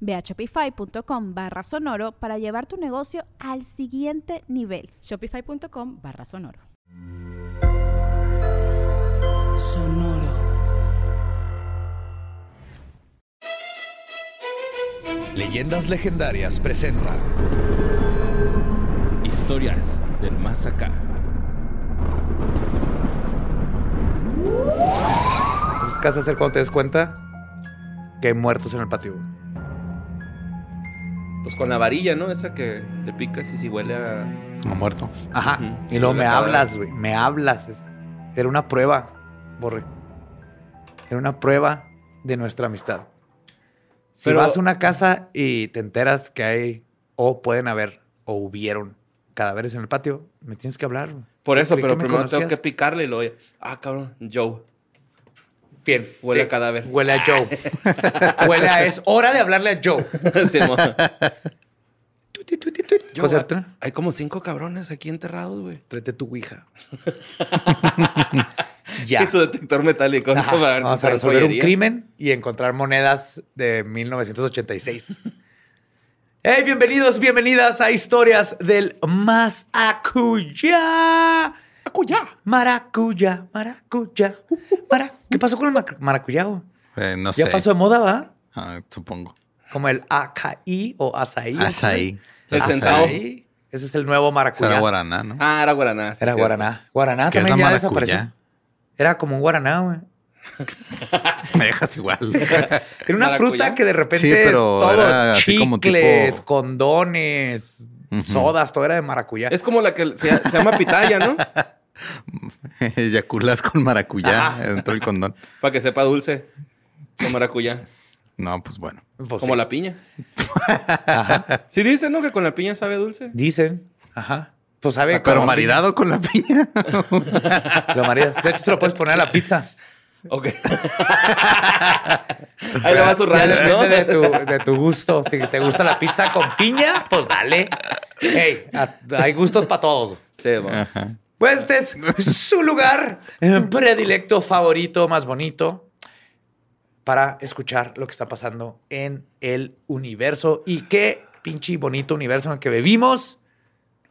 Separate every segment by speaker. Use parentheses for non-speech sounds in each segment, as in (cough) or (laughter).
Speaker 1: Ve a shopify.com barra sonoro para llevar tu negocio al siguiente nivel.
Speaker 2: Shopify.com barra sonoro.
Speaker 3: Sonoro.
Speaker 4: Leyendas Legendarias presenta Historias del Más Acá.
Speaker 5: Casas es cuando te des cuenta que hay muertos en el patio.
Speaker 6: Pues con la varilla, ¿no? Esa que le picas y si huele a.
Speaker 7: No muerto.
Speaker 5: Ajá. Y luego me hablas, güey. Me hablas. Era una prueba, Borre. Era una prueba de nuestra amistad. Si
Speaker 6: Pero-
Speaker 5: vas a una casa y te enteras que hay, o pueden haber, o hubieron cadáveres en el patio, me tienes que hablar.
Speaker 6: Por eso, pero primero tengo que picarle y luego. Ah, cabrón, Joe.
Speaker 5: Bien.
Speaker 6: Huele a cadáver.
Speaker 5: Huele a Joe. (laughs) huele a... Es hora de hablarle a Joe. (laughs)
Speaker 6: Sí,
Speaker 5: José
Speaker 6: hay- como cinco cabrones aquí enterrados, güey.
Speaker 5: Tráete tu ouija. (laughs)
Speaker 6: Y
Speaker 5: ya.
Speaker 6: tu detector metálico. Para
Speaker 5: Vamos a resolver un crimen y encontrar monedas de 1986. hey, bienvenidos, bienvenidas a Historias del Más Acuyá.
Speaker 6: Acuyá.
Speaker 5: Maracuyá, maracuyá. mara- ¿Qué pasó con el maracuyá?
Speaker 7: Eh, no
Speaker 5: Ya
Speaker 7: sé.
Speaker 5: pasó de moda, ¿va?
Speaker 7: Ah, supongo.
Speaker 5: Como el acaí o azaí. ¿o qué
Speaker 7: Azaí.
Speaker 6: El sentado.
Speaker 5: Ese es el nuevo maracuyá.
Speaker 7: Será guaraná, ¿no?
Speaker 6: Ah, era guaraná. sí,
Speaker 5: Era
Speaker 6: cierto.
Speaker 5: guaraná. Guaraná
Speaker 7: ¿Qué es
Speaker 5: también
Speaker 7: la
Speaker 5: ya
Speaker 7: maracuyá?
Speaker 5: desapareció. Era como un guaraná, güey. (laughs)
Speaker 7: Me dejas igual. (laughs)
Speaker 5: Era una
Speaker 6: ¿Maracuyá?
Speaker 5: fruta que de repente
Speaker 7: Sí, pero
Speaker 5: todo,
Speaker 7: era así como
Speaker 5: chicles,
Speaker 7: tipo-
Speaker 5: condones, sodas, todo era de maracuyá.
Speaker 6: Es como la que se, se llama pitaya, ¿no? (laughs) (laughs)
Speaker 7: Eyaculas con maracuyá
Speaker 5: Ajá.
Speaker 7: dentro del condón.
Speaker 6: Para que sepa dulce. Con maracuyá.
Speaker 7: No, pues bueno.
Speaker 5: Pues
Speaker 6: como
Speaker 5: sí.
Speaker 6: la piña.
Speaker 5: Ajá. (laughs)
Speaker 6: Sí dicen, ¿no? Que con la piña sabe dulce.
Speaker 5: Dicen. Ajá. Pues sabe
Speaker 7: Ah, Pero maridado con la piña. (laughs)
Speaker 5: Lo maridas. De hecho, se lo puedes poner a la pizza.
Speaker 6: Ok. Ahí le va su ranch, ¿no?
Speaker 5: de tu, de tu gusto. Si te gusta la pizza con piña, pues dale. Hey, a- hay gustos para todos.
Speaker 6: Sí, mo.
Speaker 7: Ajá.
Speaker 5: Pues este es (laughs) su lugar (laughs) predilecto, favorito, más bonito para escuchar lo que está pasando en el universo y qué pinche bonito universo en el que vivimos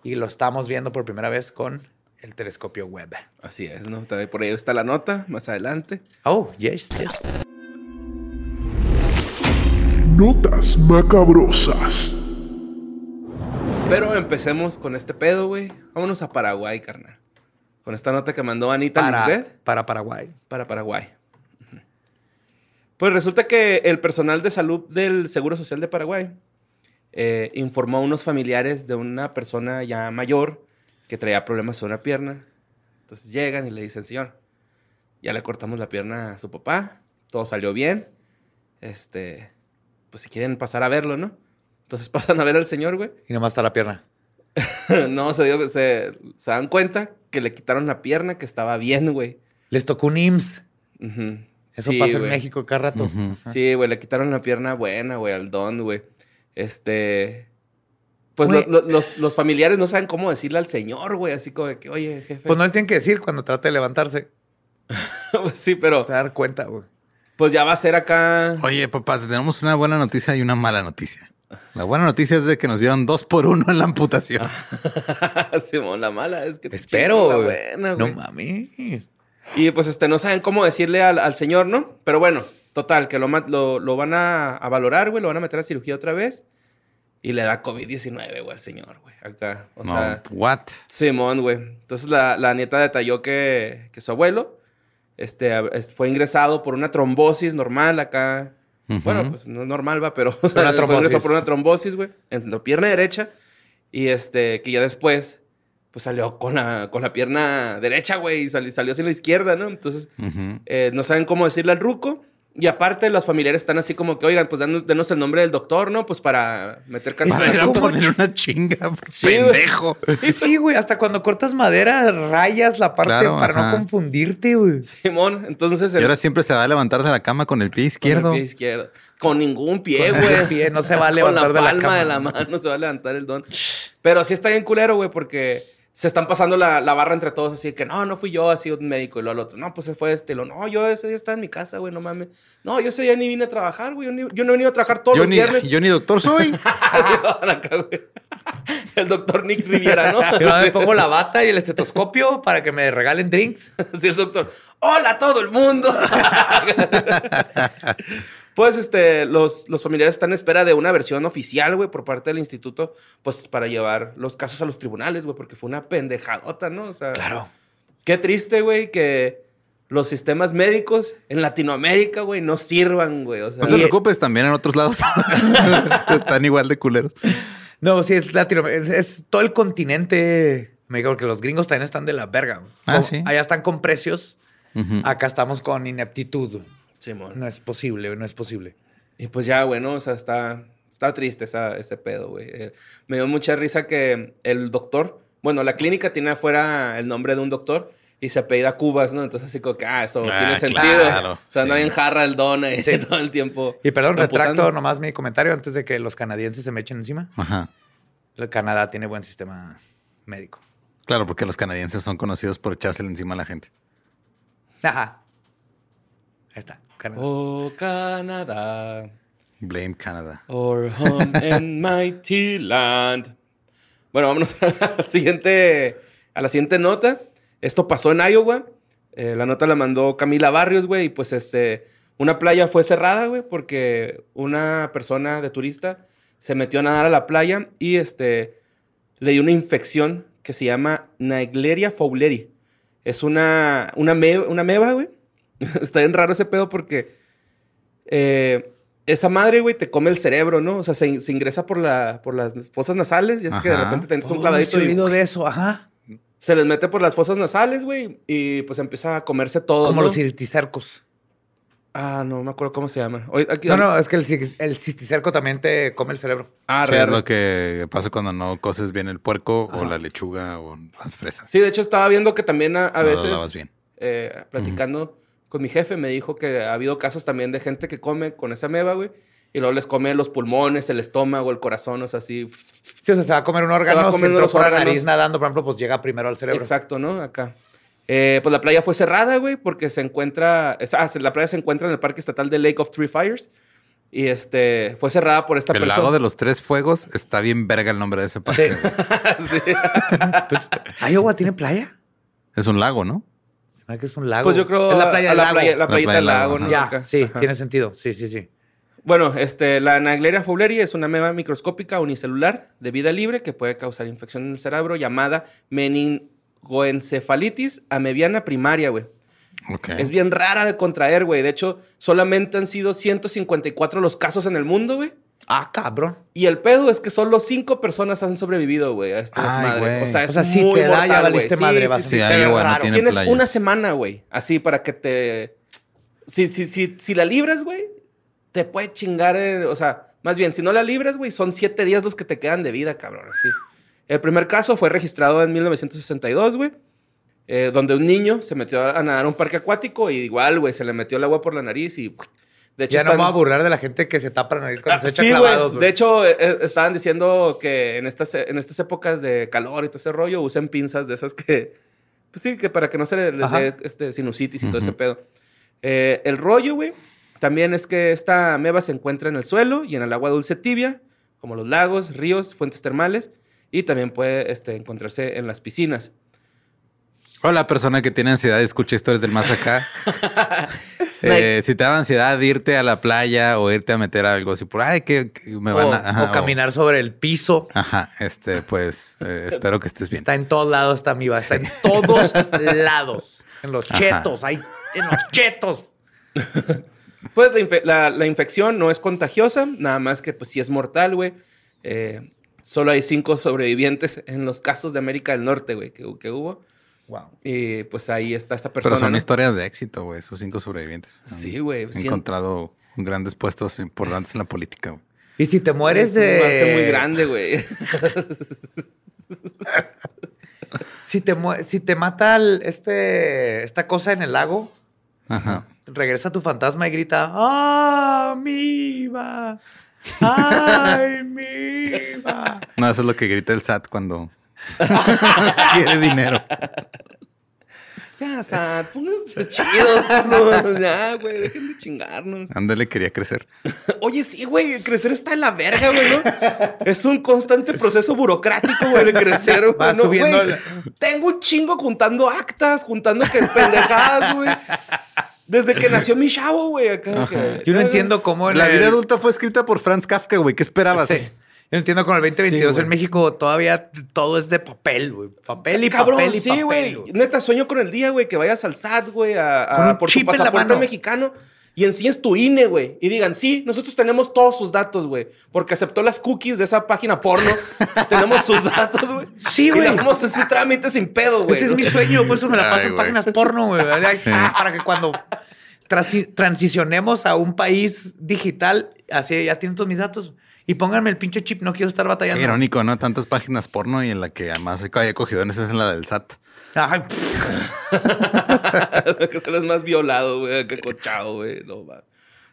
Speaker 5: y lo estamos viendo por primera vez con el telescopio web.
Speaker 6: Así es, ¿no? También Por ahí está la nota, más adelante.
Speaker 5: Oh, yes, yes.
Speaker 3: Notas macabrosas.
Speaker 6: Pero empecemos con este pedo, güey. Vámonos a Paraguay, carnal. Con esta nota que mandó Anita
Speaker 5: Para,
Speaker 6: Lisbeth
Speaker 5: para Paraguay.
Speaker 6: para Paraguay. Pues resulta que el personal de salud del Seguro Social de Paraguay eh, informó a unos familiares de una persona ya mayor que traía problemas sobre la pierna. Entonces llegan y le dicen, señor, ya le cortamos la pierna a su papá, todo salió bien. Este, pues si quieren pasar a verlo, ¿no? Entonces (laughs) pasan a ver al señor, güey.
Speaker 5: Y nomás está la pierna. (laughs)
Speaker 6: no, se, dio- se, se dan cuenta que le quitaron la pierna que estaba bien, güey.
Speaker 5: Les tocó un IMSS. Eso
Speaker 6: Sí,
Speaker 5: pasa en. México cada rato.
Speaker 6: Sí, güey, le quitaron la pierna buena, güey, al don, güey. Este. Pues
Speaker 5: Güey.
Speaker 6: lo- lo- los, los familiares no saben cómo decirle al señor, güey, así como de que, oye, jefe.
Speaker 5: Pues no le tienen que decir cuando trate de levantarse. (laughs)
Speaker 6: sí, pero
Speaker 5: Se va a dar cuenta, güey.
Speaker 6: pues ya va a ser acá.
Speaker 7: Oye, papá, tenemos una buena noticia y una mala noticia. La buena noticia es de que nos dieron dos por uno en la amputación. (laughs)
Speaker 6: Simón, la mala es que
Speaker 5: Espero.
Speaker 6: la
Speaker 5: güey.
Speaker 6: buena,
Speaker 5: no mames.
Speaker 6: Y pues este, no saben cómo decirle al, al señor, ¿no? Pero bueno, total, que lo, lo, lo van a, a valorar, güey, lo van a meter a cirugía otra vez. y le da COVID-19, güey, al señor, güey, acá. O
Speaker 7: no,
Speaker 6: sea,
Speaker 7: what?
Speaker 6: Simón, güey. Entonces la, la nieta detalló que, que su abuelo este, fue ingresado por una trombosis normal acá. Bueno, pues no es normal, va, pero (laughs) o sea,
Speaker 5: Una trombosis.
Speaker 6: por una trombosis, güey, en la pierna derecha. Y este, que ya después, pues salió con la, con la pierna derecha, güey, y sali- salió hacia la izquierda, ¿no? Entonces, eh, no saben cómo decirle al ruco. Y aparte, los familiares están así como que, oigan, pues danos, denos el nombre del doctor, ¿no? Pues para meter
Speaker 5: ¿cómo
Speaker 7: poner una chinga, (laughs)
Speaker 6: Sí, güey.
Speaker 7: pendejo.
Speaker 5: Sí, güey, hasta cuando cortas madera, rayas la parte
Speaker 7: Claro,
Speaker 5: para no
Speaker 7: ajá.
Speaker 5: confundirte, güey.
Speaker 6: Simón, entonces...
Speaker 7: Y
Speaker 6: el-
Speaker 7: ahora siempre se va a levantar de la cama con el pie
Speaker 6: con el
Speaker 7: izquierdo.
Speaker 6: pie izquierdo. Con ningún pie,
Speaker 5: Con el
Speaker 6: güey.
Speaker 5: pie, no se va a (laughs)
Speaker 6: Con
Speaker 5: levantar
Speaker 6: la
Speaker 5: de la
Speaker 6: palma
Speaker 5: cama.
Speaker 6: de la mano se va a levantar el don. Pero sí está bien culero, güey, porque se están pasando la, la barra entre todos así que no, no fui yo, así un médico y luego el otro. No, pues se fue este. Y lo, no, yo ese día estaba en mi casa, güey, no mames. No, yo ese día ni vine a trabajar, güey. Yo, ni- yo no he venido a trabajar todos
Speaker 7: Yo
Speaker 6: los
Speaker 7: ni,
Speaker 6: viernes.
Speaker 7: yo ni doctor soy. (laughs)
Speaker 6: El doctor Nick Riviera, ¿no? (laughs)
Speaker 5: Yo me pongo la (laughs) bata y el estetoscopio para que me regalen drinks.
Speaker 6: Así el doctor, hola a todo el mundo. Pues este, los, los familiares están en espera de una versión oficial, güey, por parte del instituto, pues para llevar los casos a los tribunales, güey, porque fue una pendejadota, ¿no? O sea,
Speaker 5: Claro.
Speaker 6: qué triste, güey, que los sistemas médicos en Latinoamérica, güey, no sirvan, güey. O sea,
Speaker 7: No te preocupes, también en otros lados (laughs) están igual de culeros.
Speaker 5: No, sí, es Latinoamérica. Es todo el continente. Me digo que los gringos también están de la verga.
Speaker 7: Ah, sí.
Speaker 5: Allá están con precios. Acá estamos con ineptitud.
Speaker 6: Simón.
Speaker 5: No es posible, no es posible.
Speaker 6: Y pues ya, güey, ¿no? O sea, está, está triste esa- ese pedo, güey. Eh, me dio mucha risa que el doctor, bueno, la clínica tiene afuera el nombre de un doctor y se apellida Cubas, ¿no? Entonces así como que, ah, eso
Speaker 7: Ah,
Speaker 6: tiene sentido.
Speaker 7: claro,
Speaker 6: o sea, no
Speaker 7: sí.
Speaker 6: hay en jarra el don ahí
Speaker 5: Sí. (laughs)
Speaker 6: todo el tiempo.
Speaker 5: Y perdón, retracto nomás mi comentario antes de que los canadienses se me echen encima.
Speaker 7: Ajá.
Speaker 5: El Canadá tiene buen sistema médico.
Speaker 7: Claro, porque los canadienses son conocidos por echársele encima a la gente.
Speaker 5: Ajá. Ahí está. Canadá.
Speaker 6: Oh, Canadá,
Speaker 7: Blame Canada.
Speaker 6: our home and (laughs) mighty land. Bueno, vámonos (laughs) a la siguiente, a la siguiente nota. Esto pasó en Iowa. Eh, la nota la mandó Camila Barrios, güey, y pues este, una playa fue cerrada, güey, porque una persona de turista se metió a nadar a la playa y este, le dio una infección que se llama Naegleria fowleri. Es una, una, me- una meba, güey. (laughs) Está bien raro ese pedo porque eh, esa madre, güey, te come el cerebro, ¿no? O sea, se, se ingresa por, la, por las fosas nasales y es que de repente te entras un
Speaker 5: Oh,
Speaker 6: clavadito y
Speaker 5: oído de eso, ajá.
Speaker 6: se les mete por las fosas nasales, güey, y pues empieza a comerse todo.
Speaker 5: Como
Speaker 6: ¿no?
Speaker 5: los cirticercos.
Speaker 6: Ah, no me acuerdo cómo se. Hoy- aquí-
Speaker 5: No, no, es que el, el cisticerco también te come el cerebro.
Speaker 6: Ah,
Speaker 7: Sí, es lo que pasa cuando no coces bien el puerco o la lechuga o las fresas.
Speaker 6: Sí, de hecho estaba viendo que también a, a
Speaker 7: No
Speaker 6: veces,
Speaker 7: bien.
Speaker 6: eh, platicando con mi jefe, me dijo que ha habido casos también de gente que come con esa meba, güey, y luego les come los pulmones, el estómago, el corazón, o sea, así.
Speaker 5: Sí, o sea, se va a comer un
Speaker 6: va a
Speaker 5: órgano,
Speaker 6: comer
Speaker 5: si entró
Speaker 6: los
Speaker 5: por la nariz nadando, por ejemplo, pues llega primero al cerebro.
Speaker 6: Exacto, ¿no? Acá. Eh, pues la playa fue cerrada, güey, porque se encuentra. es- ah, se- la playa se encuentra en el Parque Estatal de Lake of Three Fires. Y este fue cerrada por esta
Speaker 7: El
Speaker 6: persona.
Speaker 7: lago de los tres fuegos está bien verga el nombre de ese parque.
Speaker 5: Sí.
Speaker 7: güey. (laughs)
Speaker 5: ¿Iowa tiene playa?
Speaker 7: Es un lago, ¿no?
Speaker 5: Hace que es un lago.
Speaker 6: Pues yo creo.
Speaker 5: Es la playa
Speaker 6: a
Speaker 5: del
Speaker 6: la
Speaker 5: lago.
Speaker 6: playa- la playita del
Speaker 7: lago.
Speaker 6: ¿no?
Speaker 5: Ya, sí,
Speaker 6: Ajá.
Speaker 5: tiene sentido. Sí, sí, sí.
Speaker 6: Bueno, este, la Naegleria fowleri es una meba microscópica unicelular de vida libre que puede causar infección en el cerebro llamada meningoencefalitis amebiana primaria, güey.
Speaker 7: Ok.
Speaker 6: Es bien rara de contraer, güey. De hecho, solamente han sido 154 los casos en el mundo, güey.
Speaker 5: Ah, cabrón.
Speaker 6: Y el pedo es que solo cinco personas han sobrevivido, güey, a esta
Speaker 7: Ay,
Speaker 6: desmadre.
Speaker 7: güey.
Speaker 6: O sea, es
Speaker 5: O sea, si
Speaker 6: muy
Speaker 5: te da, ya
Speaker 6: mortal,
Speaker 5: valiste madre,
Speaker 6: Sí,
Speaker 5: vas
Speaker 6: sí, sí.
Speaker 5: Raro.
Speaker 7: tiene
Speaker 6: Tienes
Speaker 7: playas.
Speaker 6: una semana, güey, así para que te... Si, si, si, si la libras, güey, te puede chingar, eh, o sea, más bien, si no la libras, güey, son siete días los que te quedan de vida, cabrón, así. El primer caso fue registrado en 1962, güey, eh, donde un niño se metió a nadar a un parque acuático y igual, güey, se le metió el agua por la nariz y... De hecho,
Speaker 5: Ya no me
Speaker 6: están-
Speaker 5: voy a burlar de la gente que se tapa la nariz cuando
Speaker 6: Ah,
Speaker 5: se echa
Speaker 6: sí,
Speaker 5: clavados.
Speaker 6: De hecho, eh, eh, estaban diciendo que en estas, en estas épocas de calor y todo ese rollo usen pinzas de esas que, pues sí, que para que no se les dé este, sinusitis y todo ese pedo. Eh, el rollo, güey, también es que esta meba se encuentra en el suelo y en el agua dulce tibia, como los lagos, ríos, fuentes termales, y también puede este, encontrarse en las piscinas.
Speaker 7: Hola, persona que tiene ansiedad y escucha historias del más acá. (laughs) Eh, si te da ansiedad irte a la playa o irte a meter algo así por ay que, que me van
Speaker 5: o,
Speaker 7: a ajá,
Speaker 5: o caminar sobre el piso.
Speaker 7: Ajá, este, pues eh, (laughs) espero que estés bien.
Speaker 5: Está en todos lados, está mi Está en todos (laughs) lados. En los
Speaker 7: Ajá.
Speaker 5: chetos, hay en los chetos. (laughs)
Speaker 6: Pues la, infe- la- la infección no es contagiosa, nada más que pues sí es mortal, güey. Eh, solo hay cinco sobrevivientes en los casos de América del Norte, güey, que, que hubo.
Speaker 5: Wow.
Speaker 6: Y pues ahí está esta persona.
Speaker 7: Pero son
Speaker 6: ¿no?
Speaker 7: historias de éxito, güey, esos cinco sobrevivientes.
Speaker 6: Sí, güey.
Speaker 7: Han
Speaker 6: sí,
Speaker 7: encontrado grandes puestos importantes en la política. güey.
Speaker 5: Y si te mueres
Speaker 6: es un
Speaker 5: de.
Speaker 6: margen muy grande, güey. (laughs)
Speaker 5: Si te, mu- si te mata el- este, esta cosa en el lago,
Speaker 7: Ajá.
Speaker 5: regresa tu fantasma y grita: ¡Ah, miva! ¡Ay, miva!
Speaker 7: No, eso es lo que grita el SAT cuando (laughs) quiere dinero.
Speaker 6: ya, o sea, pónganse chidos, culos, Ya, güey, dejen de chingarnos.
Speaker 7: Ándale, quería crecer. (laughs)
Speaker 6: Oye, sí, güey, crecer está en la verga, güey, ¿no? Es un constante proceso burocrático, güey, el crecer, güey.
Speaker 5: Va
Speaker 6: ¿no?
Speaker 5: subiendo
Speaker 6: Güey,
Speaker 5: la-
Speaker 6: Tengo un chingo juntando actas, juntando que pendejadas, güey. Desde que nació mi chavo, güey. acá que-
Speaker 5: Yo no entiendo cómo en
Speaker 7: La
Speaker 5: el-
Speaker 7: vida adulta fue escrita por Franz Kafka, güey. ¿Qué esperabas?
Speaker 5: Sí. Yo entiendo con el 2022
Speaker 6: Sí,
Speaker 5: en. México todavía todo es de papel, güey. Papel y
Speaker 6: Cabrón,
Speaker 5: papel y
Speaker 6: sí,
Speaker 5: papel.
Speaker 6: güey.
Speaker 5: güey.
Speaker 6: Neta, sueño con el día, güey, que vayas al SAT, güey, a, a- por tu
Speaker 5: en
Speaker 6: pasaporte mexicano y enseñes tu INE, güey. Y digan, sí, nosotros tenemos todos sus datos, güey. Porque aceptó las cookies de esa página porno. (laughs) tenemos sus datos, güey.
Speaker 5: Sí,
Speaker 6: Y
Speaker 5: güey.
Speaker 6: le damos ese trámite sin pedo, güey.
Speaker 5: Ese es mi sueño, por eso me la
Speaker 7: Ay,
Speaker 5: paso en
Speaker 7: güey.
Speaker 5: páginas porno, güey. (laughs)
Speaker 7: Sí.
Speaker 5: está, Para que cuando transi- transicionemos a un país digital, así ya tienen todos mis datos. Y pónganme el pinche chip, no quiero estar
Speaker 7: Qué
Speaker 5: batallando.
Speaker 7: irónico, ¿no? Tantas páginas porno y en la que además haya cogido en esa es en la del SAT.
Speaker 5: Ay, (laughs) (laughs)
Speaker 6: que se lo es más violado, güey, que cochado, güey. No, va.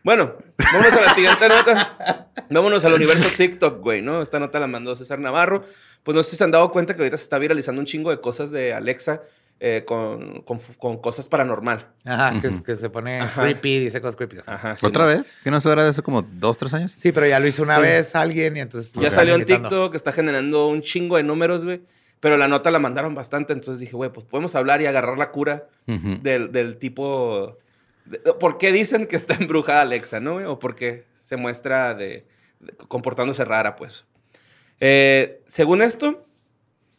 Speaker 6: Bueno, vámonos a la siguiente nota. Vámonos al universo TikTok, güey, ¿no? Esta nota la mandó César Navarro. Pues no sé si se han dado cuenta que ahorita se está viralizando un chingo de cosas de Alexa eh, con, con, con cosas paranormal.
Speaker 5: Ajá, que, que se pone
Speaker 6: Ajá.
Speaker 5: creepy, dice cosas creepy.
Speaker 6: Ajá. sí,
Speaker 7: ¿Otra
Speaker 6: ¿no?
Speaker 7: vez? ¿Que no se era de eso como dos, tres años?
Speaker 5: Sí, pero ya lo hizo una
Speaker 6: Sí.
Speaker 5: vez alguien y entonces...
Speaker 6: Ya salió en. TikTok, está generando un chingo de números, güey. Pero la nota la mandaron bastante, entonces dije, güey, pues podemos hablar y agarrar la cura del, del tipo... de- ¿Por qué dicen que está embrujada Alexa, no, güey? O por qué se muestra de, de- comportándose rara, pues. Eh, según esto,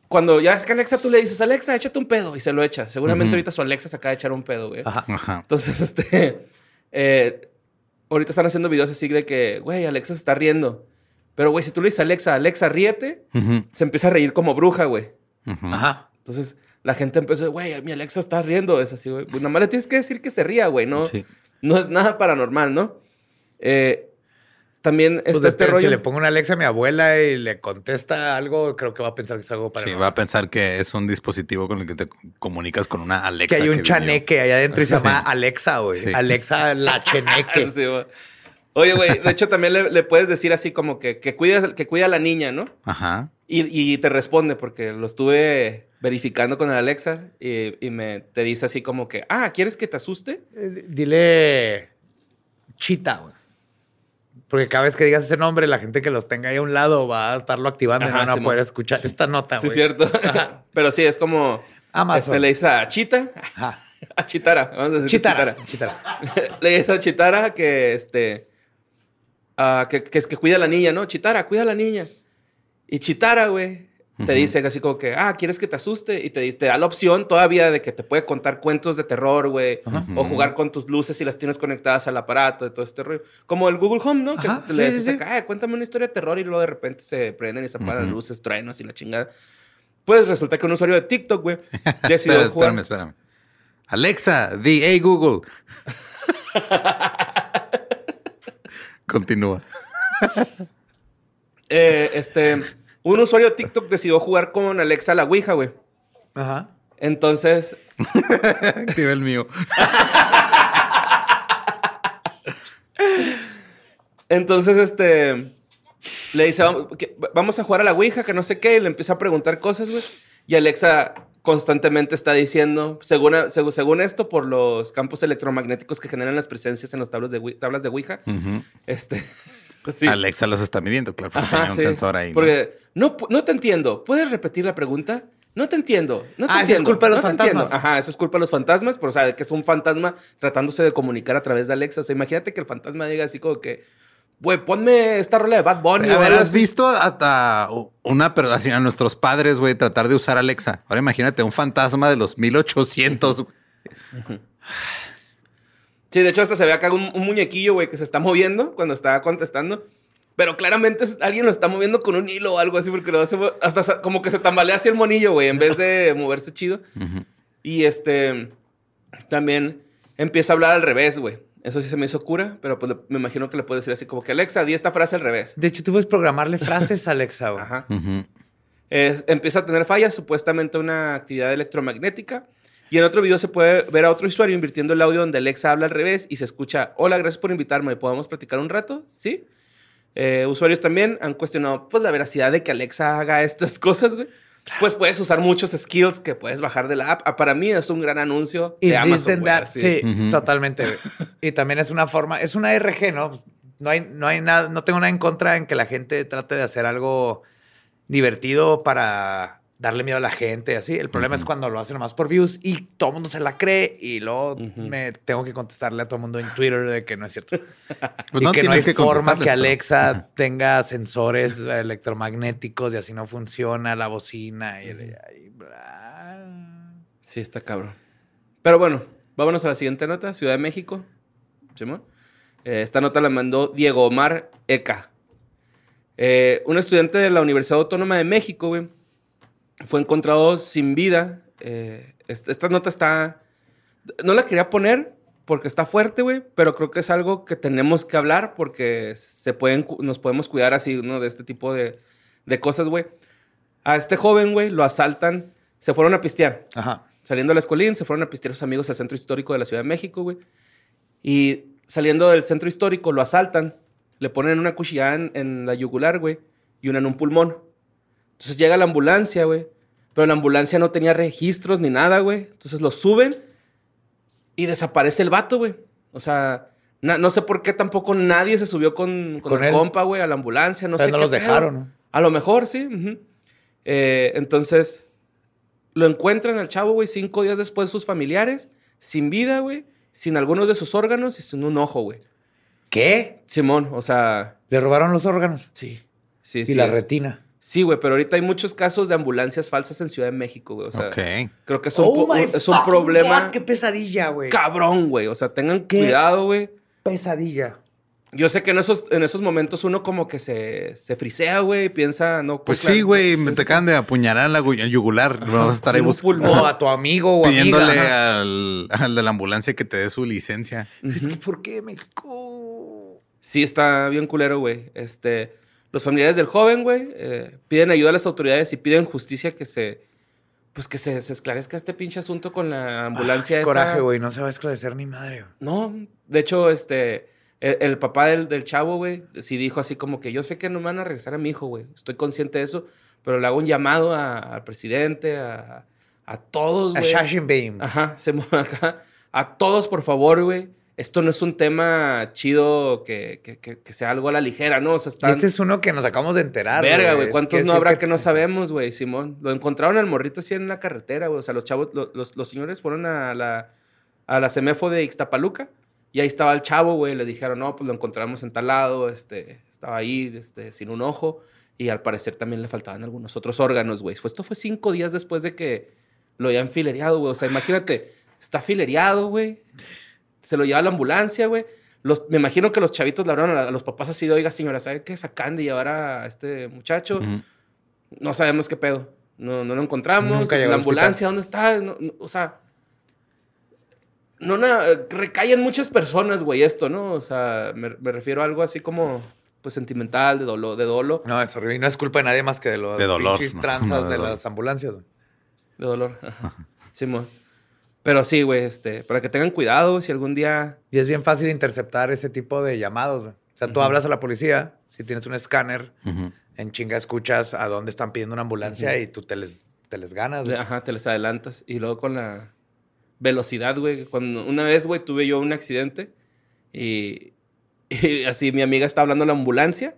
Speaker 6: cuando ya es que Alexa tú le dices, Alexa, échate un pedo, y se lo echa. Seguramente ahorita su Alexa se acaba de echar un pedo, güey.
Speaker 5: Ajá.
Speaker 7: Ajá.
Speaker 6: Entonces, (laughs) este... eh, ahorita están haciendo videos así de que, güey, Alexa se está riendo. Pero, güey, si tú le dices a Alexa, Alexa, ríete, se empieza a reír como bruja, güey.
Speaker 5: Ajá.
Speaker 6: Entonces, la gente empezó, güey, mi Alexa está riendo. Es así, güey. Pues nada más le tienes que decir que se ría, güey. No,
Speaker 7: Sí.
Speaker 6: no es nada paranormal, ¿no? Eh, también
Speaker 5: Pues
Speaker 6: está este rollo.
Speaker 5: Si le pongo una Alexa a mi abuela y le contesta algo, creo que va a pensar que es algo para
Speaker 7: Sí, va a pensar que es un dispositivo con el que te comunicas con una Alexa.
Speaker 5: que hay un chaneque allá adentro y se llama. (laughs) Alexa, güey.
Speaker 7: Sí.
Speaker 5: Alexa la (laughs) cheneque.
Speaker 6: Sí. Oye, güey, de hecho también le, le puedes decir así como que, que, cuida, que cuida a la niña, ¿no?
Speaker 7: Ajá.
Speaker 6: Y, y te responde porque lo estuve verificando con el Alexa y, y me te dice así como que, ah, ¿quieres que te asuste?
Speaker 5: Eh, Dile chita, güey. Porque cada vez que digas ese nombre, la gente que los tenga ahí a un lado va a estarlo activando y no van a poder escuchar esta nota,
Speaker 6: Sí,
Speaker 5: güey.
Speaker 6: es cierto. (laughs) Pero sí, es como...
Speaker 5: Amazon.
Speaker 6: Este, le dice a Chita,
Speaker 5: Ajá. (laughs)
Speaker 6: a Chitara, vamos a decir
Speaker 5: Chitara.
Speaker 6: Chitara.
Speaker 5: Chitara. (laughs)
Speaker 6: le dice a Chitara que, este, ah, que, que, que cuida a la niña, ¿no? Chitara, cuida a la niña. Y Chitara, güey, te dice así como que, ah, ¿quieres que te asuste? Y te, te da la opción todavía de que te puede contar cuentos de terror, güey. O jugar con tus luces si las tienes conectadas al aparato, de todo este rollo. Como el Google Home, ¿no? Que
Speaker 5: Ajá,
Speaker 6: te le dices
Speaker 5: sí,
Speaker 6: "Ah, cuéntame una historia de terror y luego de repente se prenden y se apagan las luces, truenos y la chingada. Pues resulta que un usuario de TikTok, güey, (laughs) decidió
Speaker 7: Espera,
Speaker 6: jugar-
Speaker 7: espérame, espérame. Alexa, di, hey Google. (laughs) Continúa.
Speaker 6: Eh, este, un usuario de TikTok decidió jugar con Alexa a la Ouija, güey.
Speaker 5: Ajá.
Speaker 6: Entonces,
Speaker 7: Activa el mío.
Speaker 6: entonces, este, le dice, "Vamos- a jugar a la Ouija, que no sé qué, y le empieza a preguntar cosas, güey. Y Alexa constantemente está diciendo, según, según, según esto, por los campos electromagnéticos que generan las presencias en las tablas de, Ouija- tablas de Ouija, este, sí.
Speaker 7: Alexa los está midiendo, claro, porque
Speaker 6: Ajá,
Speaker 7: tenía un
Speaker 6: sí.
Speaker 7: sensor ahí. ¿no?
Speaker 6: Porque no, no te entiendo. ¿Puedes repetir la pregunta? No te entiendo. No te
Speaker 5: Ah, eso es
Speaker 6: entiendo,
Speaker 5: culpa de los
Speaker 6: no entiendo".
Speaker 5: fantasmas.
Speaker 6: Ajá, eso es culpa de los fantasmas, pero o sea, que es un fantasma tratándose de comunicar a través de Alexa. O sea, imagínate que el fantasma diga así como que, güey, ponme esta rola de Bad Bunny.
Speaker 7: a ver, ¿has
Speaker 6: así".
Speaker 7: visto hasta una pero así a nuestros padres, güey, tratar de usar Alexa? Ahora imagínate un fantasma de los 1800. güey.
Speaker 6: Sí, de hecho, hasta se ve acá un, un muñequillo, güey, que se está moviendo cuando está contestando. Pero claramente alguien lo está moviendo con un hilo o algo así, porque lo hace, hasta como que se tambalea así el monillo, güey, en vez de (laughs) moverse chido. Y este también empieza a hablar al revés, güey. Eso sí se me hizo cura, pero pues me imagino que le puede decir así como que Alexa, di esta frase al revés.
Speaker 5: De hecho, tú puedes programarle frases a (laughs) Alexa, güey.
Speaker 6: Ajá.
Speaker 7: Ujú.
Speaker 6: Es- empieza a tener fallas, supuestamente una actividad electromagnética. Y en otro video se puede ver a otro usuario invirtiendo el audio donde Alexa habla al revés y se escucha, hola, gracias por invitarme, ¿podemos platicar un rato? Sí. Eh, usuarios también han cuestionado pues, la veracidad de que Alexa haga estas (laughs) cosas, güey. Pues puedes usar muchos skills que puedes bajar de la app. Ah, Para mí es un gran anuncio
Speaker 5: Y
Speaker 6: de Amazon.
Speaker 5: that- sí, totalmente. Y también es una forma, es una RG, ¿no? No hay, no hay nada, no tengo nada en contra en que la gente trate de hacer algo divertido para darle miedo a la gente, así. El problema es cuando lo hacen nomás por views y todo el mundo se la cree y luego
Speaker 6: Ujú.
Speaker 5: me tengo que contestarle a todo el mundo en Twitter de que no es cierto.
Speaker 7: Pues (laughs)
Speaker 5: y
Speaker 7: no
Speaker 5: que no hay
Speaker 7: que
Speaker 5: forma que
Speaker 7: pero-
Speaker 5: Alexa tenga sensores electromagnéticos y así no funciona la bocina y, y bla.
Speaker 6: Sí, está cabrón. Pero bueno, vámonos a la siguiente nota. Ciudad de México. Simón. Eh, esta nota la mandó Diego Omar Eca. Eh, un estudiante de la Universidad Autónoma de México, güey, fue encontrado sin vida. Eh, est- esta nota está... No la quería poner porque está fuerte, güey, pero creo que es algo que tenemos que hablar porque se pueden, nos podemos cuidar así, ¿no? De este tipo de, de cosas, güey. A este joven, güey, lo asaltan. Se fueron a pistear.
Speaker 5: Ajá.
Speaker 6: Saliendo de la escolín, se fueron a pistear sus amigos al centro histórico de la Ciudad de México, güey. Y saliendo del centro histórico, lo asaltan. Le ponen una cuchillada en, en la yugular, güey. Y una en un pulmón. Entonces llega la ambulancia, güey. Pero la ambulancia no tenía registros ni nada, güey. Entonces lo suben y desaparece el vato, güey. O sea, na- no sé por qué tampoco nadie se subió con, con,
Speaker 5: Con
Speaker 6: el
Speaker 5: él.
Speaker 6: compa, güey, a la ambulancia. No
Speaker 5: Pero
Speaker 6: sé
Speaker 5: no
Speaker 6: qué
Speaker 5: los
Speaker 6: pedo.
Speaker 5: dejaron, ¿no?
Speaker 6: A lo mejor, sí. Eh, entonces, lo encuentran al chavo, güey, cinco días después sus familiares, sin vida, güey, sin algunos de sus órganos y sin un ojo, güey.
Speaker 5: ¿Qué?
Speaker 6: Simón, o sea,
Speaker 5: Le robaron los órganos.
Speaker 6: sí. Sí,
Speaker 5: y
Speaker 6: sí.
Speaker 5: la
Speaker 6: es.
Speaker 5: retina.
Speaker 6: Sí, güey, pero ahorita hay muchos casos de ambulancias falsas en Ciudad de México, güey. O sea,
Speaker 7: ok.
Speaker 6: creo que es un, po- es un problema
Speaker 5: ¡Qué pesadilla, güey!
Speaker 6: cabrón, güey. O sea, tengan
Speaker 5: ¿Qué?
Speaker 6: cuidado, güey.
Speaker 5: Pesadilla.
Speaker 6: Yo sé que en esos, en esos momentos uno como que se, se frisea, güey, y piensa, no.
Speaker 7: Pues
Speaker 6: claro,
Speaker 7: sí, güey,
Speaker 6: no,
Speaker 7: me te acaban de apuñalar en la gu- yugular. Vamos a estar ahí buscando.
Speaker 5: O a tu amigo o
Speaker 7: Pidiéndole
Speaker 5: amiga.
Speaker 7: al, al de la ambulancia que te dé su licencia.
Speaker 5: Es que, ¿por qué México?
Speaker 6: Sí, está bien culero, güey. Este, los familiares del joven, güey, eh, piden ayuda a las autoridades y piden justicia que se, pues que se, se esclarezca este pinche asunto con la ambulancia. Esa.
Speaker 5: coraje, güey. No se va a esclarecer ni madre. güey.
Speaker 6: No, de hecho, este, el, el papá del, del chavo, güey, sí dijo así como que yo sé que no me van a regresar a mi hijo, güey. Estoy consciente de eso, pero le hago un llamado a- al presidente, a, a todos,
Speaker 5: A
Speaker 6: güey.
Speaker 5: Shashin Beam.
Speaker 6: Ajá, se acá. A todos, por favor, güey. Esto no es un tema chido que, que, que- que sea algo a la ligera, ¿no? O sea, están...
Speaker 5: este es uno que nos acabamos de enterar.
Speaker 6: Verga, güey. ¿Cuántos no habrá que, no sabemos, güey, Simón? Lo encontraron al morrito así en la carretera, güey. O sea, los chavos, lo- los, los señores fueron a la, a la Semefo de Ixtapaluca y ahí estaba el chavo, güey. Le dijeron, no, pues lo encontramos en tal lado, este, estaba ahí, este, sin un ojo. Y al parecer también le faltaban algunos otros órganos, güey. Esto fue cinco días después de que lo habían filereado, güey. O sea, imagínate, está filereado, güey. Se lo lleva a la ambulancia, güey. Los, me imagino que los chavitos le hablaron a, la- a los papás así de, oiga, señora, ¿sabe qué? Sacan de llevar a este muchacho. No sabemos qué pedo. No, no lo encontramos.
Speaker 5: Nunca llegó
Speaker 6: la ambulancia, ¿dónde está? No, no, o sea, no, na- eh, recae en muchas personas, güey, esto, ¿no? O sea, me, me refiero a algo así como, pues, sentimental, de dolo. De dolo.
Speaker 5: No, es horrible. Y no es culpa de nadie más que de los
Speaker 7: De dolor,
Speaker 5: pinches
Speaker 7: no,
Speaker 5: tranzas
Speaker 7: no de
Speaker 5: de
Speaker 7: dolor.
Speaker 5: las ambulancias.
Speaker 6: De dolor. (laughs) Simón. Pero sí, güey, este, para que tengan cuidado, si algún día...
Speaker 5: Y es bien fácil interceptar ese tipo de llamados. güey. O sea, tú hablas a la policía, si tienes un escáner, en chinga escuchas a dónde están pidiendo una ambulancia y tú te les, te les ganas. güey.
Speaker 6: Ajá, te les adelantas. Y luego con la velocidad, güey. Cuando una vez, güey, tuve yo un accidente y, (laughs) y así mi amiga estaba hablando a la ambulancia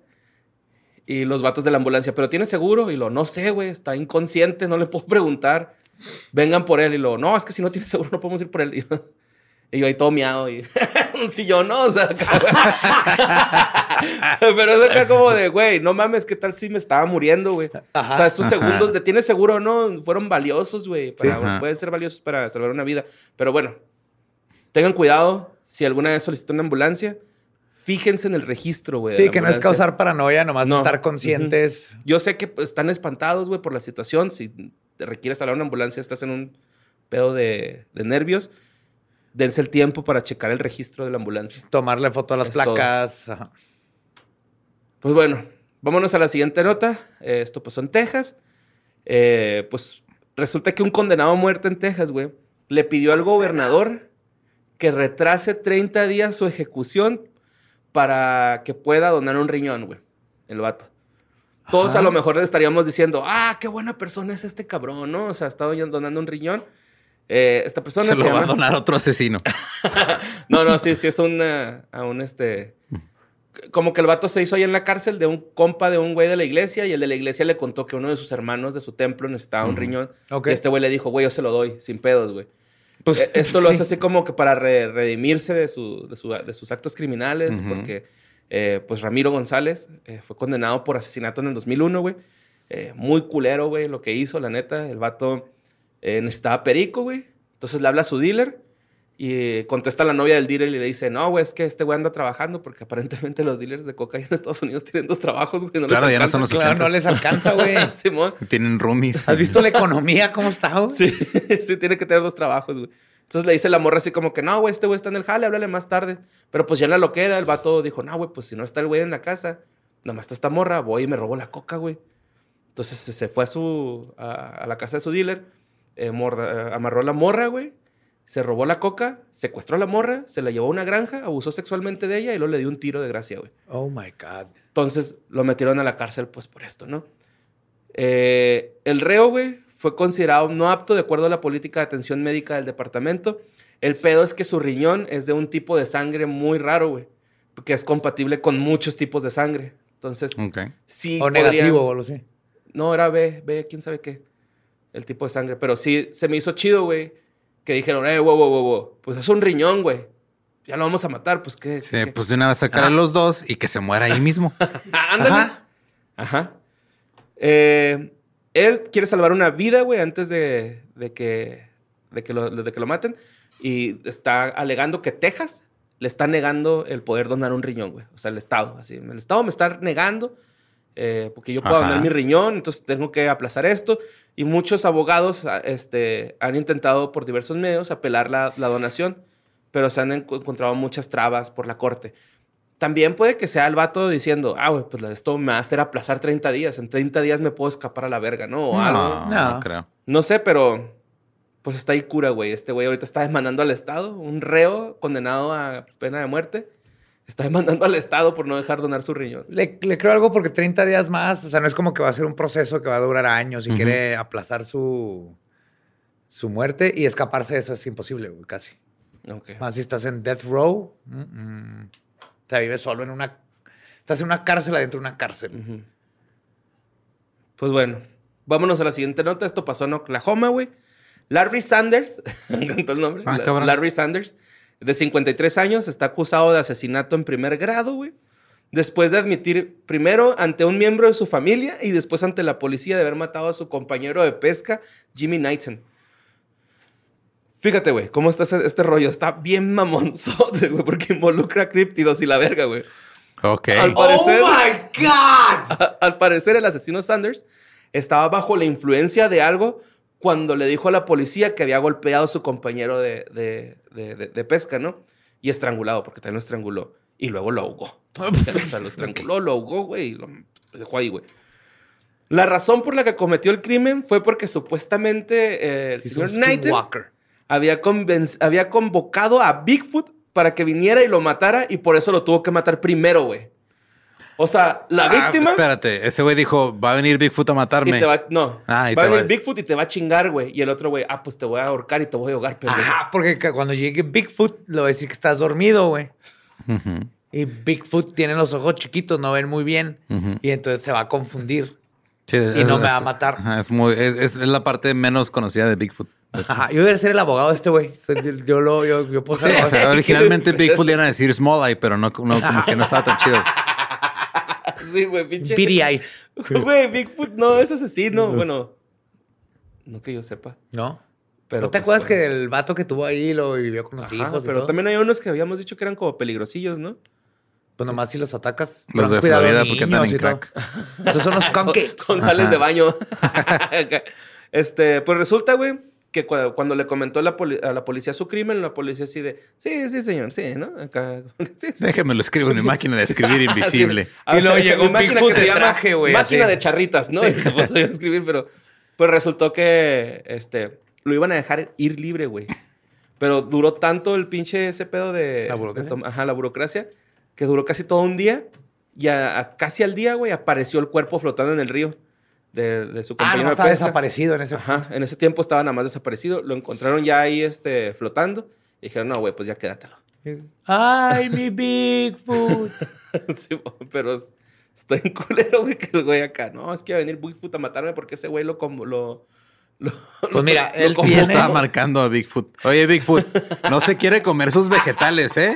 Speaker 6: Y los vatos de la ambulancia, ¿pero tiene seguro? Y lo, no sé, güey, está inconsciente, no le puedo preguntar. Vengan por él. Y lo, no, es que si no tiene seguro no podemos ir por él. Y (laughs) yo, y yo ahí todo miado y (laughs) un sillón, ¿no? O sea, (laughs) pero es acá como de, güey, no mames, ¿qué tal si me estaba muriendo, güey?
Speaker 5: Ajá.
Speaker 6: O sea, estos
Speaker 7: Ajá.
Speaker 6: segundos de tienes seguro o no, fueron valiosos, güey.
Speaker 7: Ajá.
Speaker 6: Pueden ser valiosos para salvar una vida. Pero bueno, tengan cuidado si alguna vez solicitan una ambulancia. Fíjense en el registro, güey.
Speaker 5: Sí, que no es causar paranoia, nomás
Speaker 6: No.
Speaker 5: estar conscientes.
Speaker 6: Yo sé que pues, están espantados, güey, por la situación. Si requieres hablar a una ambulancia, estás en un pedo de, de nervios. Dense el tiempo para checar el registro de la ambulancia.
Speaker 5: Tomarle foto a las
Speaker 6: Es
Speaker 5: placas. Ajá.
Speaker 6: Pues bueno, vámonos a la siguiente nota. Eh, esto pasó en Texas. Eh, pues resulta que un condenado a muerte en Texas, güey, le pidió al gobernador que retrase 30 días su ejecución para que pueda donar un riñón, güey. El vato. Todos
Speaker 5: Ajá.
Speaker 6: a lo mejor estaríamos diciendo, ah, qué buena persona es este cabrón, ¿no? O sea, está donando un riñón. Eh, esta persona
Speaker 7: Se
Speaker 6: se,
Speaker 7: lo va a donar a otro asesino. (laughs)
Speaker 6: No, no, sí, sí es una, a un este. Como que el vato se hizo ahí en la cárcel de un compa de un güey de la iglesia y el de la iglesia le contó que uno de sus hermanos de su templo necesitaba un riñón.
Speaker 5: Ok.
Speaker 6: Y este güey le dijo, güey, yo se lo doy, sin pedos, güey.
Speaker 5: Pues,
Speaker 6: Eh, Esto lo
Speaker 5: sí.
Speaker 6: hace así como que para re- redimirse de, su- de, su- de sus actos criminales, porque eh, pues Ramiro González eh, fue condenado por asesinato en el 2001, güey. Eh, muy culero, güey, lo que hizo, la neta. El vato eh, necesitaba perico, güey. Entonces le habla a su dealer y contesta la novia del dealer y le dice, no, güey, es que este güey anda trabajando porque aparentemente los dealers de coca en Estados Unidos tienen dos trabajos, güey. no les
Speaker 7: Claro, ya no
Speaker 6: alcanza".
Speaker 7: son los
Speaker 5: Claro, no
Speaker 7: 80s.
Speaker 5: les alcanza, güey. (laughs)
Speaker 6: Simón.
Speaker 7: Tienen roomies.
Speaker 5: ¿Has visto la economía cómo está? güey?
Speaker 6: Sí, (laughs) sí, tiene que tener dos trabajos, güey. Entonces le dice la morra así como que, no, güey, este güey está en el jale, háblale más tarde. Pero pues ya en la loquera, el vato dijo, no, güey, pues si no está el güey en la casa, nomás está esta morra, voy y me robó la coca, güey. Entonces se- fue a, su, a, a la casa de su dealer, eh, morra- eh, amarró a la morra, güey, se robó la coca, secuestró a la morra, se la llevó a una granja, abusó sexualmente de ella y luego le dio un tiro de gracia, güey.
Speaker 5: Oh my God.
Speaker 6: Entonces lo metieron a la cárcel, pues por esto, ¿no? Eh, el reo, güey, fue considerado no apto de acuerdo a la política de atención médica del departamento. El pedo es que su riñón es de un tipo de sangre muy raro, güey, que es compatible con muchos tipos de sangre. Entonces,
Speaker 7: Ok.
Speaker 6: sí.
Speaker 5: O negativo o algo así.
Speaker 6: No, era B, B, quién sabe qué. El tipo de sangre. Pero sí, se me hizo chido, güey, que dijeron, eh, wow, wow, wow, wow. Pues es un riñón, güey. Ya lo vamos a matar, pues qué.
Speaker 7: Sí,
Speaker 6: qué-
Speaker 7: pues de una vez sacar a los dos y que se muera ahí mismo.
Speaker 6: Ah, (laughs) ándale.
Speaker 5: Ajá.
Speaker 6: Ajá. Eh, él quiere salvar una vida, güey, antes de, de que, de, que lo, de que lo maten. Y está alegando que Texas le está negando el poder donar un riñón, güey. O sea, el Estado. Así, el Estado me está negando eh, porque yo puedo
Speaker 7: Ajá.
Speaker 6: donar mi riñón, entonces tengo que aplazar esto. Y muchos abogados ah, este, han intentado por diversos medios apelar la, la donación, pero se han enco- encontrado muchas trabas por la corte. También puede que sea el vato diciendo, ah, güey, pues esto me va a hacer aplazar 30 días. En 30 días me puedo escapar a la verga, ¿no? O algo.
Speaker 7: No,
Speaker 5: No.
Speaker 7: no creo.
Speaker 6: No sé, pero pues está ahí cura, güey. Este güey ahorita está demandando al Estado, un reo condenado a pena de muerte. Está demandando al Estado por no dejar donar su riñón.
Speaker 5: Le, le creo algo porque 30 días más, o sea, no es como que va a ser un proceso que va a durar años y
Speaker 7: Ujú.
Speaker 5: quiere aplazar su, su muerte y escaparse de eso es imposible, güey, casi.
Speaker 6: Ok.
Speaker 5: Más si estás en death row, mm, mm. O sea, vives solo en una... Estás en una cárcel adentro de una cárcel.
Speaker 6: Pues bueno, vámonos a la siguiente nota. Esto pasó en Oklahoma, güey. Larry Sanders, (laughs) me encantó el nombre.
Speaker 7: Ah.
Speaker 6: Larry Sanders, de 53 años, está acusado de asesinato en primer grado, güey. Después de admitir primero ante un miembro de su familia y después ante la policía de haber matado a su compañero de pesca, Jimmy Knighton. Fíjate, güey, cómo está este rollo. Está bien mamonzote, güey, porque involucra críptidos y la verga, güey.
Speaker 7: Ok.
Speaker 6: Al parecer,
Speaker 5: ¡Oh, my God!
Speaker 6: al parecer, el asesino Sanders estaba bajo la influencia de algo cuando le dijo a la policía que había golpeado a su compañero de, de- de- de- de pesca, ¿no? Y estrangulado, porque también lo estranguló. Y luego lo ahogó. (laughs) o sea, lo estranguló, lo ahogó, güey, y lo dejó ahí, güey. La razón por la que cometió el crimen fue porque supuestamente eh, el
Speaker 5: Sí,
Speaker 6: señor Knighton. Había, convenc- había convocado a Bigfoot para que viniera y lo matara y por eso lo tuvo que matar primero, güey. O sea, la
Speaker 7: Ah,
Speaker 6: víctima...
Speaker 7: espérate, ese güey dijo, va a venir Bigfoot a
Speaker 6: Y
Speaker 7: matarme.
Speaker 6: te va, no,
Speaker 7: Ah, y
Speaker 6: va a venir Bigfoot y te va a chingar, güey. Y el otro, güey, ah, pues te voy a ahorcar y te voy a ahogar, pero
Speaker 5: Ajá, porque cuando llegue Bigfoot, le voy a decir que estás dormido, güey. Y Bigfoot tiene los ojos chiquitos, no ven muy bien. Y entonces se va a confundir.
Speaker 7: Sí,
Speaker 5: Y no me va a matar.
Speaker 7: es, muy, es, es la parte menos conocida de Bigfoot.
Speaker 5: Ajá, yo debería ser el abogado de este güey. Yo lo, yo, yo puedo
Speaker 7: Sí, o sea, (laughs) originalmente Bigfoot le iban a decir Small Eye, pero no, no como que no estaba tan chido. (laughs)
Speaker 6: Sí, güey, pinche.
Speaker 5: Beady Eyes. (laughs)
Speaker 6: Güey, Bigfoot no es asesino. Bueno, no que yo sepa.
Speaker 5: ¿No?
Speaker 6: Pero,
Speaker 5: ¿No te
Speaker 6: pues,
Speaker 5: acuerdas
Speaker 6: bueno.
Speaker 5: que el vato que tuvo ahí lo vivió con los
Speaker 6: Ajá,
Speaker 5: hijos y
Speaker 6: pero
Speaker 5: todo?
Speaker 6: también hay unos que habíamos dicho que eran como peligrosillos, ¿no?
Speaker 5: Pues nomás si los atacas.
Speaker 7: Los de Florida porque andan en crack.
Speaker 5: Esos son los conquets.
Speaker 6: Con sales de baño. este, pues resulta, güey, que cua- cuando le comentó la a la policía su crimen, la policía así de, sí, sí, señor, sí, ¿no? Acá, (laughs) sí, sí.
Speaker 7: Déjeme lo escribo en mi máquina de escribir (laughs) invisible.
Speaker 5: Y luego llegó
Speaker 6: Mi máquina que se
Speaker 5: de
Speaker 6: llama
Speaker 5: traje, güey,
Speaker 6: Máquina
Speaker 5: así.
Speaker 6: de charritas, ¿no? Y (laughs) se puso a escribir, pero pues resultó que este lo iban a dejar ir libre, güey. Pero duró tanto el pinche ese pedo de
Speaker 5: ¿La burocracia?
Speaker 6: de ajá, la burocracia que duró casi todo un día y a- a- casi al día, güey, apareció el cuerpo flotando en el río de, de su
Speaker 5: Ah,
Speaker 6: compañero
Speaker 5: no,
Speaker 6: de
Speaker 5: estaba
Speaker 6: pesca.
Speaker 5: desaparecido en ese
Speaker 6: Ajá, en ese tiempo estaba nada más desaparecido. Lo encontraron ya ahí este, flotando. Y dijeron, no, güey, pues ya quédatelo.
Speaker 5: Ay, mi Bigfoot. (laughs)
Speaker 6: Sí, pero es- está en culero, güey, que el güey acá. No, es que iba a venir Bigfoot a matarme porque ese güey lo... Como, lo, lo
Speaker 5: Pues mira, (laughs) él
Speaker 6: como-
Speaker 5: tiene-
Speaker 7: Estaba marcando a Bigfoot. Oye, Bigfoot, no se quiere comer sus vegetales, ¿eh?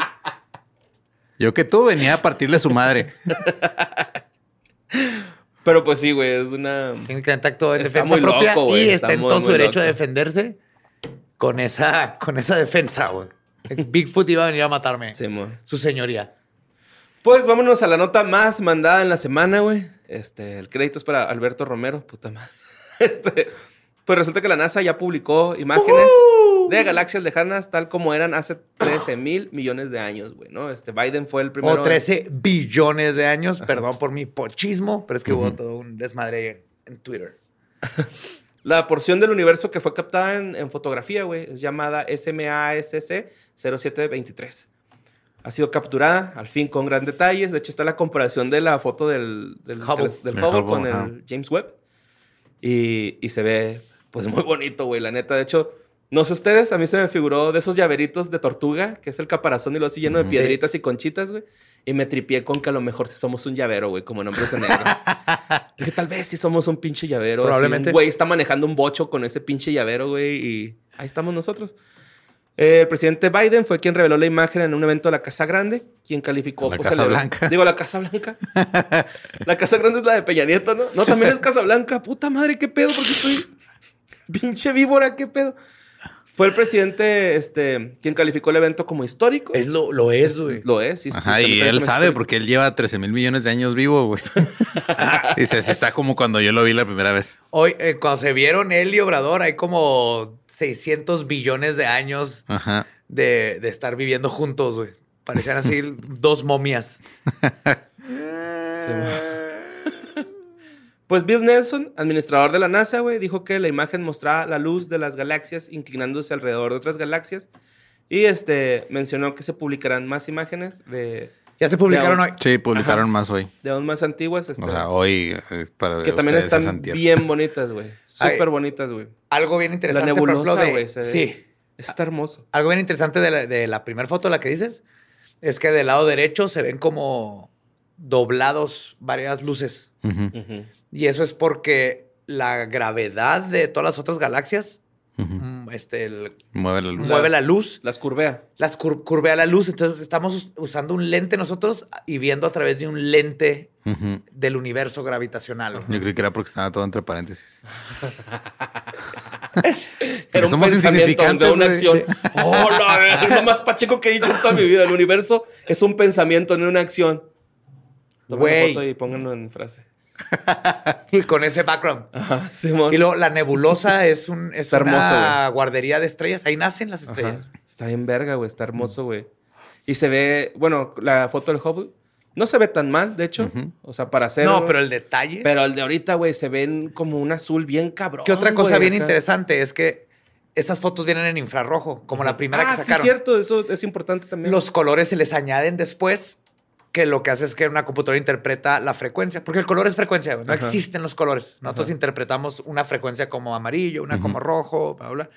Speaker 7: Yo que tú venía a partirle su madre. (laughs)
Speaker 6: Pero pues sí, güey, es una...
Speaker 5: Que acto de
Speaker 6: Está
Speaker 5: defensa
Speaker 6: muy
Speaker 5: propia
Speaker 6: loco, güey,
Speaker 5: y
Speaker 6: está
Speaker 5: está en
Speaker 6: muy,
Speaker 5: todo
Speaker 6: muy
Speaker 5: su derecho
Speaker 6: loco.
Speaker 5: de defenderse con esa, con esa defensa, güey. Bigfoot iba a venir a matarme.
Speaker 6: Simón.
Speaker 5: Su señoría.
Speaker 6: Pues vámonos a la nota más mandada en la semana, güey. Este, el crédito es para Alberto Romero, puta madre. (laughs) Este, pues resulta que la NASA ya publicó imágenes de galaxias lejanas tal como eran hace 13 mil millones de años, güey, ¿no? Este, Biden fue el primero...
Speaker 5: O 13 billones de años. Perdón por mi pochismo, pero es que hubo todo un desmadre en, en Twitter. (laughs)
Speaker 6: La porción del universo que fue captada en, en fotografía, güey, es llamada SMASC 0723. Ha sido capturada, al fin, con gran detalles. De hecho, está la comparación de la foto del, del
Speaker 5: Hubble.
Speaker 6: teles- del
Speaker 7: El
Speaker 6: Hubble
Speaker 7: Hubble,
Speaker 6: con el James Webb. Y, y se ve, pues, muy bonito, güey, la neta. De hecho, no sé ustedes, a mí se me figuró de esos llaveritos de tortuga, que es el caparazón y lo así lleno de piedritas y conchitas, güey. Y me tripié con que a lo mejor si somos un llavero, güey, como en Hombres de Negro. (laughs) Dije, tal vez si somos un pinche llavero.
Speaker 5: Probablemente.
Speaker 6: un güey está manejando un bocho con ese pinche llavero, güey, y ahí estamos nosotros. Eh, el presidente Biden fue quien reveló la imagen en un evento de la Casa Grande, quien calificó...
Speaker 7: La
Speaker 6: pues,
Speaker 7: Casa Blanca.
Speaker 6: Digo, la Casa Blanca. (laughs) la Casa Grande es la de Peña Nieto, ¿no? No, también es (laughs) Casa Blanca. Puta madre, qué pedo, porque estoy... Pinche víbora, qué pedo. Fue el presidente este, quien calificó el evento como histórico.
Speaker 5: Es lo, lo es, güey.
Speaker 6: Lo es. sí,
Speaker 7: Ajá,
Speaker 6: sí,
Speaker 7: y él sabe
Speaker 6: histórico.
Speaker 7: porque él lleva 13 mil millones de años vivo, güey. (laughs) Dice, "Sí está como cuando yo lo vi la primera vez.
Speaker 5: Hoy, eh, cuando se vieron él y Obrador, hay como 600 billones de años
Speaker 7: Ajá.
Speaker 5: de, de estar viviendo juntos, güey. Parecían así (laughs) dos momias.
Speaker 6: Pues Bill Nelson, administrador de la NASA, güey, dijo que la imagen mostraba la luz de las galaxias inclinándose alrededor de otras galaxias. Y este mencionó que se publicarán más imágenes de,
Speaker 5: Ya se publicaron hoy.
Speaker 7: Sí, publicaron
Speaker 6: Ajá.
Speaker 7: más hoy.
Speaker 6: de aún más antiguas. este,
Speaker 7: O sea, hoy eh, para
Speaker 6: que también
Speaker 7: es
Speaker 6: están bien bonitas, güey. (laughs) Súper bonitas, güey.
Speaker 5: Algo bien
Speaker 6: La
Speaker 5: interesante, ejemplo,
Speaker 6: nebulosa, güey.
Speaker 5: Sí.
Speaker 6: Está hermoso.
Speaker 5: Algo bien interesante de la, de la primera foto, la que dices, es que del lado derecho se ven como doblados varias luces.
Speaker 7: Ujú,
Speaker 6: Ujú.
Speaker 5: Y eso es porque la gravedad de todas las otras galaxias mm, este, el-
Speaker 7: Mueve la luz.
Speaker 5: mueve la luz,
Speaker 6: Las curvea.
Speaker 5: las cur- curvea la luz. Entonces estamos us- usando un lente nosotros y viendo a través de un lente del universo gravitacional.
Speaker 7: Yo creí que era porque estaba todo entre paréntesis. (laughs)
Speaker 6: Era un
Speaker 7: somos
Speaker 6: pensamiento
Speaker 7: insignificantes,
Speaker 6: de una acción. Oh, lo más pacheco que he dicho en toda mi vida. El universo es un pensamiento, no una acción. Tomen foto y pónganlo en frase. (laughs)
Speaker 5: Con ese background.
Speaker 6: Ajá, Simón.
Speaker 5: Y luego la nebulosa es, un, es
Speaker 6: Está hermoso,
Speaker 5: una guardería de estrellas. Ahí nacen las
Speaker 6: Ajá.
Speaker 5: estrellas.
Speaker 6: Está bien verga, güey. Está hermoso, güey. Y se ve, bueno, la foto del Hubble no se ve tan mal, de hecho. O sea, para hacer.
Speaker 5: No, pero el detalle.
Speaker 6: Pero el de ahorita, güey, se ven como un azul bien cabrón.
Speaker 5: que otra cosa bien
Speaker 6: acá.
Speaker 5: interesante es que estas fotos vienen en infrarrojo, como la primera
Speaker 6: ah,
Speaker 5: que sacaron.
Speaker 6: Sí, cierto, eso es importante también.
Speaker 5: Los colores se les añaden después, que lo que hace es que una computadora interpreta la frecuencia, porque el color es frecuencia, no
Speaker 6: Ajá.
Speaker 5: existen los colores. Nosotros
Speaker 6: Ajá.
Speaker 5: interpretamos una frecuencia como amarillo, una como rojo, bla, bla.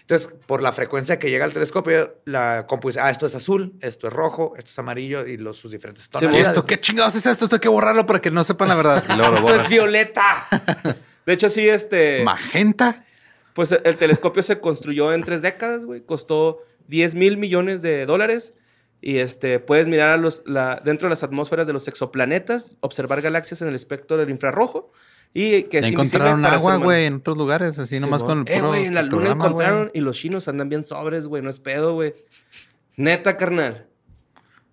Speaker 5: Entonces, por la frecuencia que llega al telescopio, la compu dice, ah, esto es azul, esto es rojo, esto es amarillo y los, sus diferentes
Speaker 7: ¿Y
Speaker 5: tonalidades.
Speaker 7: esto qué chingados es esto? Esto hay que borrarlo para que no sepan la verdad. (laughs) Luego
Speaker 5: Esto es violeta. (laughs)
Speaker 6: De hecho, sí, este.
Speaker 7: ¿Magenta?
Speaker 6: Pues el telescopio se construyó en tres décadas, güey. Costó 10 mil millones de dólares. Y este, puedes mirar a los, la- dentro de las atmósferas de los exoplanetas, observar galaxias en el espectro del infrarrojo. Y que invisible
Speaker 7: encontraron agua, güey, en otros lugares, así nomás
Speaker 6: Sí,
Speaker 7: con el.
Speaker 6: Eh, güey, en la luna encontraron y los chinos andan bien sobres, güey. No es pedo, güey. Neta, carnal.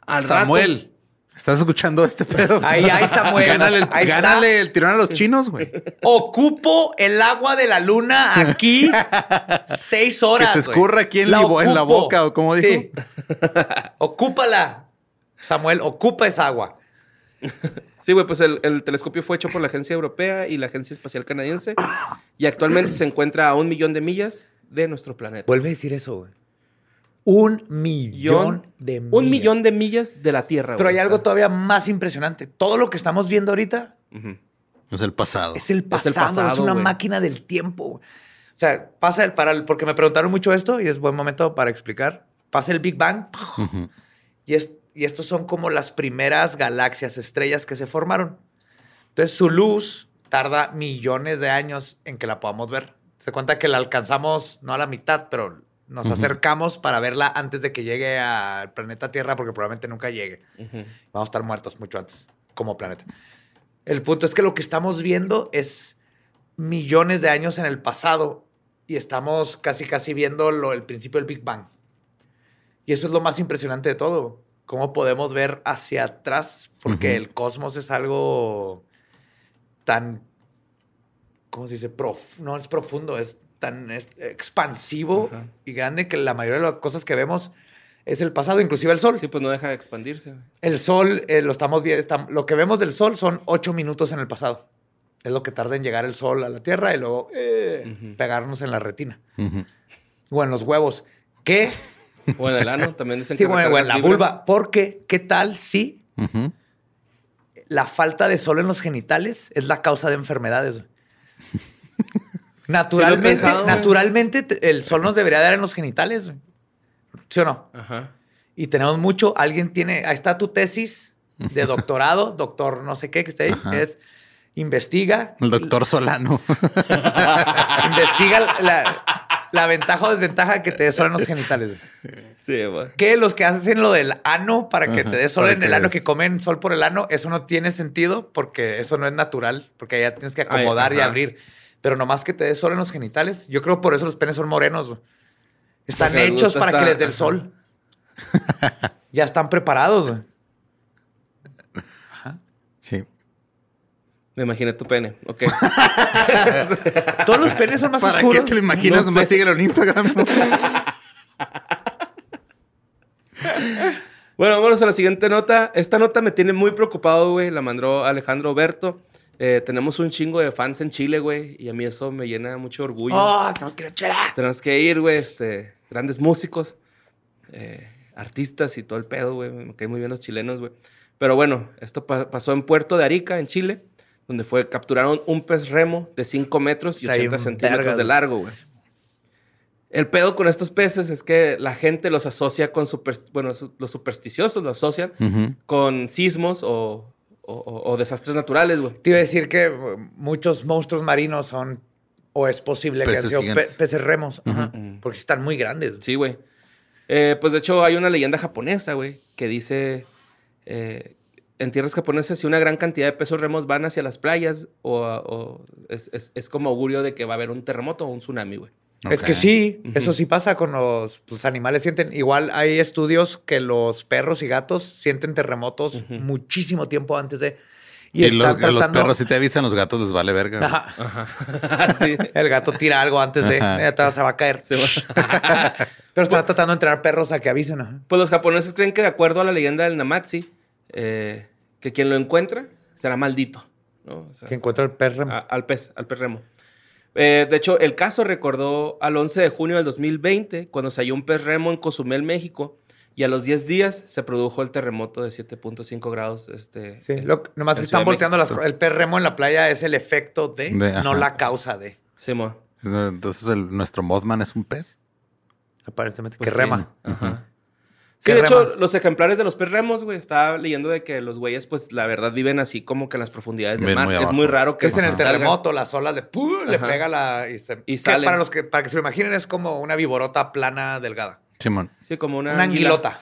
Speaker 6: Al rato-
Speaker 7: Samuel, ¿estás escuchando este pedo?
Speaker 5: Ahí, ahí, Samuel.
Speaker 7: Gánale, el,
Speaker 5: Ahí está.
Speaker 7: gánale el tirón a los chinos, güey.
Speaker 5: Ocupo el agua de la luna aquí seis horas.
Speaker 7: Que se escurra aquí en la en boca, ¿o cómo
Speaker 5: Sí. (laughs) Ocúpala. Samuel, ocupa esa agua.
Speaker 6: Sí, güey, pues el, el telescopio fue hecho por la Agencia Europea y la Agencia Espacial Canadiense. Y actualmente se encuentra a un millón de millas de nuestro planeta.
Speaker 5: Vuelve a decir eso, güey. Un millón de millas.
Speaker 6: Un millón de millas de la Tierra,
Speaker 5: Pero
Speaker 6: güey,
Speaker 5: hay algo
Speaker 6: está.
Speaker 5: todavía más impresionante. Todo lo que estamos viendo ahorita.
Speaker 7: Es el pasado.
Speaker 5: es el
Speaker 6: Es
Speaker 5: pasado. Es, una
Speaker 6: güey.
Speaker 5: máquina del tiempo. O sea, pasa el para el- porque me preguntaron mucho esto y es buen momento para explicar. Pasa el Big Bang y, es, y estos son como las primeras galaxias, estrellas que se formaron. Entonces su luz tarda millones de años en que la podamos ver. Se cuenta que la alcanzamos no a la mitad, pero nos
Speaker 7: Ujú.
Speaker 5: acercamos para verla antes de que llegue al planeta Tierra, porque probablemente nunca llegue.
Speaker 6: Ujú.
Speaker 5: Vamos a estar muertos mucho antes como planeta. El punto es que lo que estamos viendo es millones de años en el pasado y estamos casi casi viendo lo, el principio del Big Bang. Y eso es lo más impresionante de todo. Cómo podemos ver hacia atrás, porque
Speaker 7: Ujú.
Speaker 5: el cosmos es algo tan, ¿cómo se dice? Prof- no es profundo, es tan expansivo
Speaker 6: Ajá.
Speaker 5: y grande que la mayoría de las cosas que vemos es el pasado, inclusive el sol.
Speaker 6: Sí, pues no deja de expandirse.
Speaker 5: El sol, eh, lo estamos viendo, lo que vemos del sol son ocho minutos en el pasado. Es lo que tarda en llegar el sol a la Tierra y luego eh, pegarnos en la retina
Speaker 7: Ujú.
Speaker 5: o en los huevos. ¿Qué?
Speaker 6: O en el ano también dicen
Speaker 5: Sí,
Speaker 6: que
Speaker 5: bueno, o en la vulva. Porque, ¿qué tal si la falta de sol en los genitales es la causa de enfermedades? (laughs) Naturalmente,
Speaker 6: pensado,
Speaker 5: naturalmente te- el sol nos debería dar en los genitales. güey. ¿Sí o no?
Speaker 6: Ajá.
Speaker 5: Y tenemos mucho. Alguien tiene. Ahí está tu tesis de (laughs) doctorado, doctor no sé qué que esté ahí.
Speaker 7: Ajá.
Speaker 5: Es investiga.
Speaker 7: El doctor Solano. (laughs)
Speaker 5: Investiga la, la ventaja o desventaja que te dé sol en los genitales.
Speaker 6: Sí, güey.
Speaker 5: Que los que hacen lo del ano para que
Speaker 7: Ajá,
Speaker 5: te dé sol en el ano, que comen sol por el ano, eso no tiene sentido porque eso no es natural, porque ya tienes que
Speaker 6: Ay,
Speaker 5: acomodar y abrir. Pero nomás que te dé sol en los genitales, yo creo por eso los penes son morenos. Están
Speaker 6: Porque
Speaker 5: hechos para que les dé el
Speaker 6: ajá.
Speaker 5: sol. (laughs) ya están preparados. güey.
Speaker 7: Sí.
Speaker 6: Me imaginé tu pene. Ok. (laughs)
Speaker 5: Todos los penes son más
Speaker 7: ¿Para
Speaker 5: oscuros.
Speaker 7: qué te lo imaginas?
Speaker 6: No
Speaker 7: Nomás
Speaker 6: sé.
Speaker 7: síguelo en Instagram. (laughs)
Speaker 6: Bueno, vámonos a la siguiente nota. Esta nota me tiene muy preocupado, güey. La mandó Alejandro Berto. Eh, tenemos un chingo de fans en Chile, güey. Y a mí eso me llena mucho orgullo.
Speaker 5: Oh, tenemos que ir a chela.
Speaker 6: Tenemos que ir, güey. Este, grandes músicos, eh, artistas y todo el pedo, güey. Me caen muy bien los chilenos, güey. Pero bueno, esto pa- pasó en Puerto de Arica, en Chile, donde fue capturaron un pez remo de 5 metros y
Speaker 5: Está
Speaker 6: 80
Speaker 5: bien
Speaker 6: centímetros de largo, güey. El pedo con estos peces es que la gente los asocia con super, bueno, su- los supersticiosos los asocian con sismos o, o- o- o desastres naturales, güey.
Speaker 5: Te iba a decir que uh, muchos monstruos marinos son, o es posible que
Speaker 7: Peces
Speaker 5: han sido pe-
Speaker 7: gigantes.
Speaker 5: peces remos, ajá, porque están muy grandes.
Speaker 6: Sí, güey. Eh, pues de hecho hay una leyenda japonesa, güey, que dice, eh, en tierras japonesas, si una gran cantidad de pesos remos van hacia las playas, o, o es, es- es como augurio de que va a haber un terremoto o un tsunami, güey.
Speaker 5: Es que sí, eso sí pasa con los, los animales. Sienten, igual hay estudios que los perros y gatos sienten terremotos muchísimo tiempo antes de. Y,
Speaker 7: Y,
Speaker 5: están
Speaker 7: los, los
Speaker 5: tratando-
Speaker 7: perros si te avisan, los gatos les vale verga. güey.
Speaker 5: Ajá. (laughs)
Speaker 6: sí.
Speaker 5: El gato tira algo antes de.
Speaker 7: Ajá.
Speaker 5: Ya te- se va a caer.
Speaker 6: Va. (laughs)
Speaker 5: Pero están tratando de entrenar perros a que avisen. ajá.
Speaker 6: Pues los japoneses creen que de acuerdo a la leyenda del Namatsi, eh, que quien lo encuentra será maldito, ¿no? O sea,
Speaker 5: Que encuentra el perro.
Speaker 6: a- al pez, al pez remo. Eh, de hecho, el caso recordó al 11 de junio del 2020, cuando se halló un pez remo en Cozumel, México, y a los 10 días se produjo el terremoto de 7.5 grados. Este,
Speaker 5: Sí, lo- nomás que están volteando las, el pez remo en la playa es el efecto de,
Speaker 7: De-
Speaker 5: no
Speaker 7: ajá.
Speaker 5: la causa de.
Speaker 6: Sí, mo.
Speaker 7: Entonces, el- nuestro Mothman es un pez.
Speaker 5: Aparentemente.
Speaker 6: Pues
Speaker 5: que
Speaker 6: sí.
Speaker 5: rema.
Speaker 6: Sí,
Speaker 5: ¿Qué
Speaker 6: de hecho, los ejemplares de los perremos, güey, estaba leyendo de que los güeyes, pues, la verdad, viven así como que en las profundidades del mar.
Speaker 7: muy
Speaker 6: es muy raro que
Speaker 5: Que es en el terremoto, las olas de ¡pum! le pega la. Y, se,
Speaker 6: Y
Speaker 5: que
Speaker 6: salen.
Speaker 5: para los que para que se lo imaginen, es como una viborota plana delgada.
Speaker 7: Simón.
Speaker 6: Sí, como una,
Speaker 5: Una anguilota.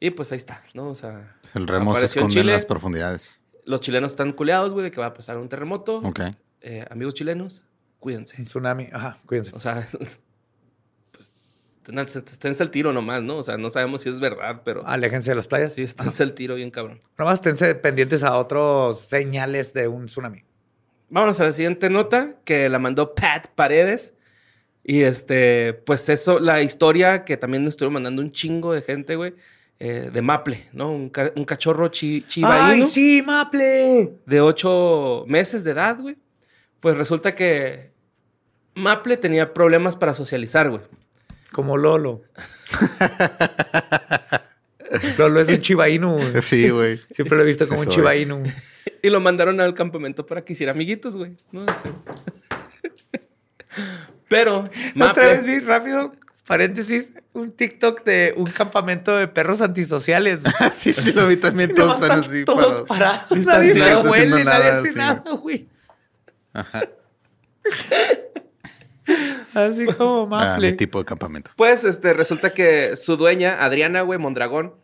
Speaker 6: Y pues ahí está, ¿no? O sea,
Speaker 7: El remo se
Speaker 6: Apareció en
Speaker 7: esconde en las profundidades.
Speaker 6: los chilenos están culeados, güey, de que va a pasar un terremoto.
Speaker 7: Ok.
Speaker 6: Eh, amigos chilenos, cuídense.
Speaker 5: Un tsunami. Ajá, cuídense.
Speaker 6: O sea, (laughs) esténse al tiro nomás, ¿no? O sea, no sabemos si es verdad, pero
Speaker 5: Aléjense de las playas.
Speaker 6: sí, esténse al tiro bien cabrón.
Speaker 5: Nomás esténse pendientes a otros señales de un tsunami.
Speaker 6: Vámonos a la siguiente nota que la mandó Pat Paredes. Y este, pues eso, la historia que también nos estuvo mandando un chingo de gente, güey, eh, de Maple, ¿no? Un, ca- un cachorro chi,
Speaker 5: ¡Ay, sí, Maple!
Speaker 6: de ocho meses de edad, güey. Pues resulta que Maple tenía problemas para socializar, güey.
Speaker 5: Como Lolo. Lolo es un güey.
Speaker 7: Sí, güey.
Speaker 5: Siempre lo he visto
Speaker 7: Sí
Speaker 5: como un Inu.
Speaker 6: Y lo mandaron al campamento para que hiciera amiguitos, güey. No sé. Pero
Speaker 5: Otra vez
Speaker 6: Maple,
Speaker 5: vi rápido, paréntesis, un TikTok de un campamento de perros antisociales. (laughs)
Speaker 7: sí, sí, lo vi también. (laughs) Todos
Speaker 5: Nomás
Speaker 7: están
Speaker 5: están
Speaker 7: así.
Speaker 5: todos
Speaker 7: parados.
Speaker 5: parados. Nadie se huele, nadie hace
Speaker 7: sí.
Speaker 5: nada, güey. Así como (laughs)
Speaker 7: Ah,
Speaker 5: Maple.
Speaker 7: mi tipo de campamento.
Speaker 6: pues este, resulta que su dueña, Adriana, güey, Mondragón,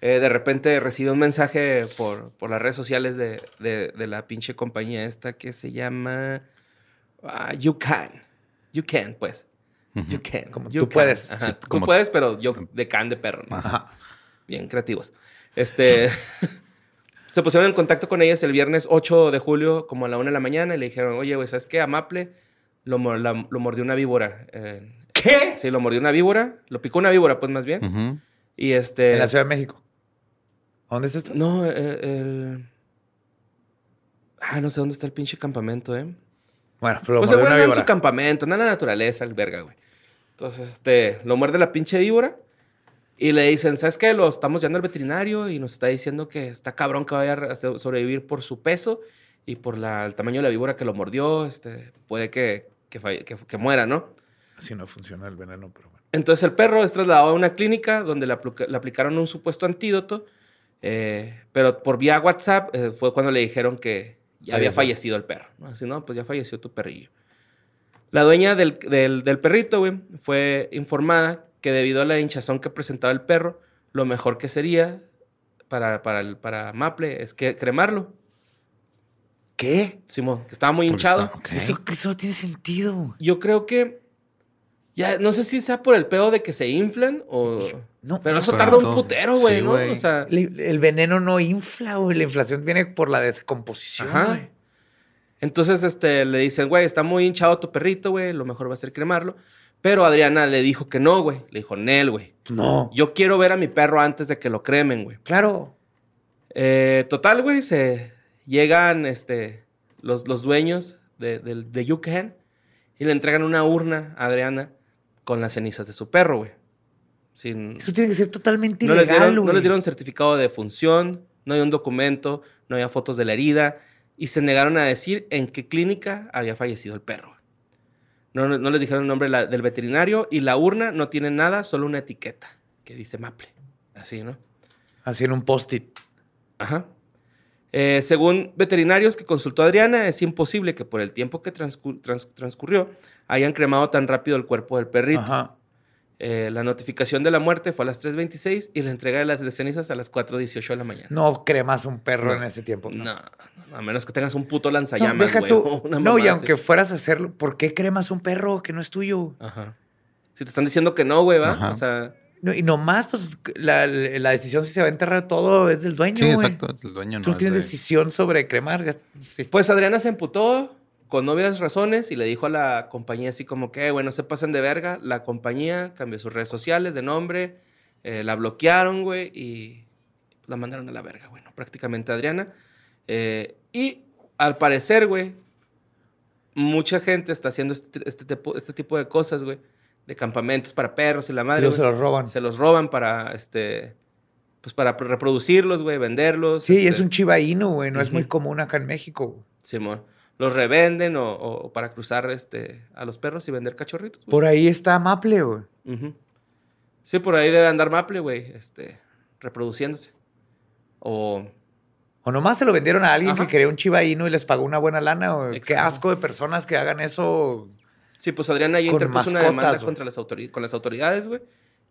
Speaker 6: eh, de repente recibe un mensaje por, por las redes sociales de, de- de la pinche compañía esta que se llama ah, You Can. You Can, pues. You Can.
Speaker 5: Como
Speaker 6: You
Speaker 5: tú
Speaker 6: can.
Speaker 5: puedes.
Speaker 6: Ajá,
Speaker 7: Sí,
Speaker 6: tú
Speaker 7: como-
Speaker 6: puedes, pero yo de can de perro. ¿no?
Speaker 5: Ajá.
Speaker 6: Bien creativos. Este. (laughs) se pusieron en contacto con ellas el viernes 8 de julio, como a la 1 de la mañana, y le dijeron, oye, güey, ¿sabes qué? A Maple lo, la- lo mordió una víbora. eh,
Speaker 5: ¿Qué?
Speaker 6: sí, lo mordió una víbora. Lo picó una víbora, pues más bien. Y este.
Speaker 5: En la Ciudad de México. ¿Dónde está esto?
Speaker 6: No, eh, el. Ah, no sé dónde está el pinche campamento, ¿eh?
Speaker 5: Bueno, pero
Speaker 6: pues
Speaker 5: lo
Speaker 6: el
Speaker 5: mordió una
Speaker 6: en su campamento, anda en la naturaleza, el verga, güey. Entonces, este, lo muerde la pinche víbora y le dicen, ¿sabes qué? Lo estamos llevando al veterinario y nos está diciendo que está cabrón que vaya a so- sobrevivir por su peso y por la- el tamaño de la víbora que lo mordió, este, puede que, que, falle- que- que muera, ¿no?
Speaker 5: Así no funciona el veneno, pero bueno.
Speaker 6: Entonces el perro es trasladado a una clínica donde le, aplu- le aplicaron un supuesto antídoto, eh, pero por vía WhatsApp eh, fue cuando le dijeron que ya había fallecido el perro. ¿no? Así, no, pues ya falleció tu perrillo. La dueña del, del- del perrito, güey, fue informada que debido a la hinchazón que presentaba el perro, lo mejor que sería para, para, el- para Maple es que cremarlo.
Speaker 5: ¿Qué?
Speaker 6: Simón, que estaba muy hinchado.
Speaker 7: está- ok.
Speaker 5: Eso, eso no tiene sentido.
Speaker 6: Yo creo que. Ya, no sé si sea por el pedo de que se inflan o.
Speaker 5: No,
Speaker 6: pero eso tarda un putero, güey,
Speaker 7: sí,
Speaker 6: ¿no? O sea.
Speaker 5: El, el veneno no infla, güey. La inflación viene por la descomposición,
Speaker 6: Ajá.
Speaker 5: güey.
Speaker 6: Entonces, este, le dicen, güey, está muy hinchado tu perrito, güey, lo mejor va a ser cremarlo. Pero Adriana le dijo que no, güey. Le dijo, Nel, güey.
Speaker 5: No.
Speaker 6: Yo quiero ver a mi perro antes de que lo cremen, güey.
Speaker 5: Claro.
Speaker 6: Eh, total, güey, se llegan este, los, los dueños de, de, de Yucatán y le entregan una urna a Adriana con las cenizas de su perro, güey. Sin,
Speaker 5: Eso tiene que ser totalmente
Speaker 6: no, les
Speaker 5: ilegal,
Speaker 6: dieron, no
Speaker 5: güey.
Speaker 6: les dieron certificado de función, no hay un documento, no había fotos de la herida y se negaron a decir en qué clínica había fallecido el perro. No, no, no les dijeron el nombre la- del veterinario y la urna no tiene nada, solo una etiqueta que dice Maple. Así, ¿no?
Speaker 5: Así en un post-it.
Speaker 6: Ajá. Eh, según veterinarios que consultó Adriana, es imposible que por el tiempo que transcu- trans- transcurrió hayan cremado tan rápido el cuerpo del perrito.
Speaker 5: Ajá.
Speaker 6: Eh, la notificación de la muerte fue a las 3.26 y la entrega de las de cenizas a las 4.18 de la mañana.
Speaker 5: No cremas un perro
Speaker 6: No.
Speaker 5: en ese tiempo.
Speaker 6: No, no, a menos que tengas un puto
Speaker 5: No,
Speaker 6: lanzallamas, güey.
Speaker 5: tú.
Speaker 6: una
Speaker 5: No, y aunque fueras a hacerlo, ¿por qué cremas un perro que no es tuyo?
Speaker 6: Ajá. Si te están diciendo que no, güey, ¿va?
Speaker 7: Ajá.
Speaker 6: O sea,
Speaker 5: No, y nomás, pues, la, la decisión si se va a enterrar todo es del dueño,
Speaker 7: Sí,
Speaker 5: güey.
Speaker 7: exacto. Es el dueño,
Speaker 5: Tú
Speaker 7: no
Speaker 5: tienes
Speaker 7: de-
Speaker 5: decisión sobre cremar. ya- sí.
Speaker 6: pues Adriana se emputó con novias razones y le dijo a la compañía así como que, bueno, se pasen de verga. La compañía cambió sus redes sociales de nombre, eh, la bloquearon, güey, y la mandaron a la verga, güey, ¿no? prácticamente a Adriana. Eh, y al parecer, güey, mucha gente está haciendo este, este tipo, este tipo de cosas, güey, de campamentos para perros y la
Speaker 5: Y
Speaker 6: madre.
Speaker 5: luego se los roban.
Speaker 6: Se los roban para, este, pues para reproducirlos, güey, venderlos.
Speaker 5: Sí,
Speaker 6: este,
Speaker 5: es un chiva inu, güey. No es muy común acá en México. güey.
Speaker 6: Simón. Los revenden o, o para cruzar este, a los perros y vender cachorritos.
Speaker 5: Por ahí está Maple, güey.
Speaker 6: Sí, por ahí debe andar Maple, güey, este, reproduciéndose. O
Speaker 5: O nomás se lo vendieron a alguien
Speaker 6: Ajá.
Speaker 5: que quería un chiva Inu y les pagó una buena lana. o Qué asco de personas que hagan eso.
Speaker 6: Sí, pues Adrián ahí
Speaker 5: Con
Speaker 6: interpuso una demanda contra las autori- con las autoridades, güey.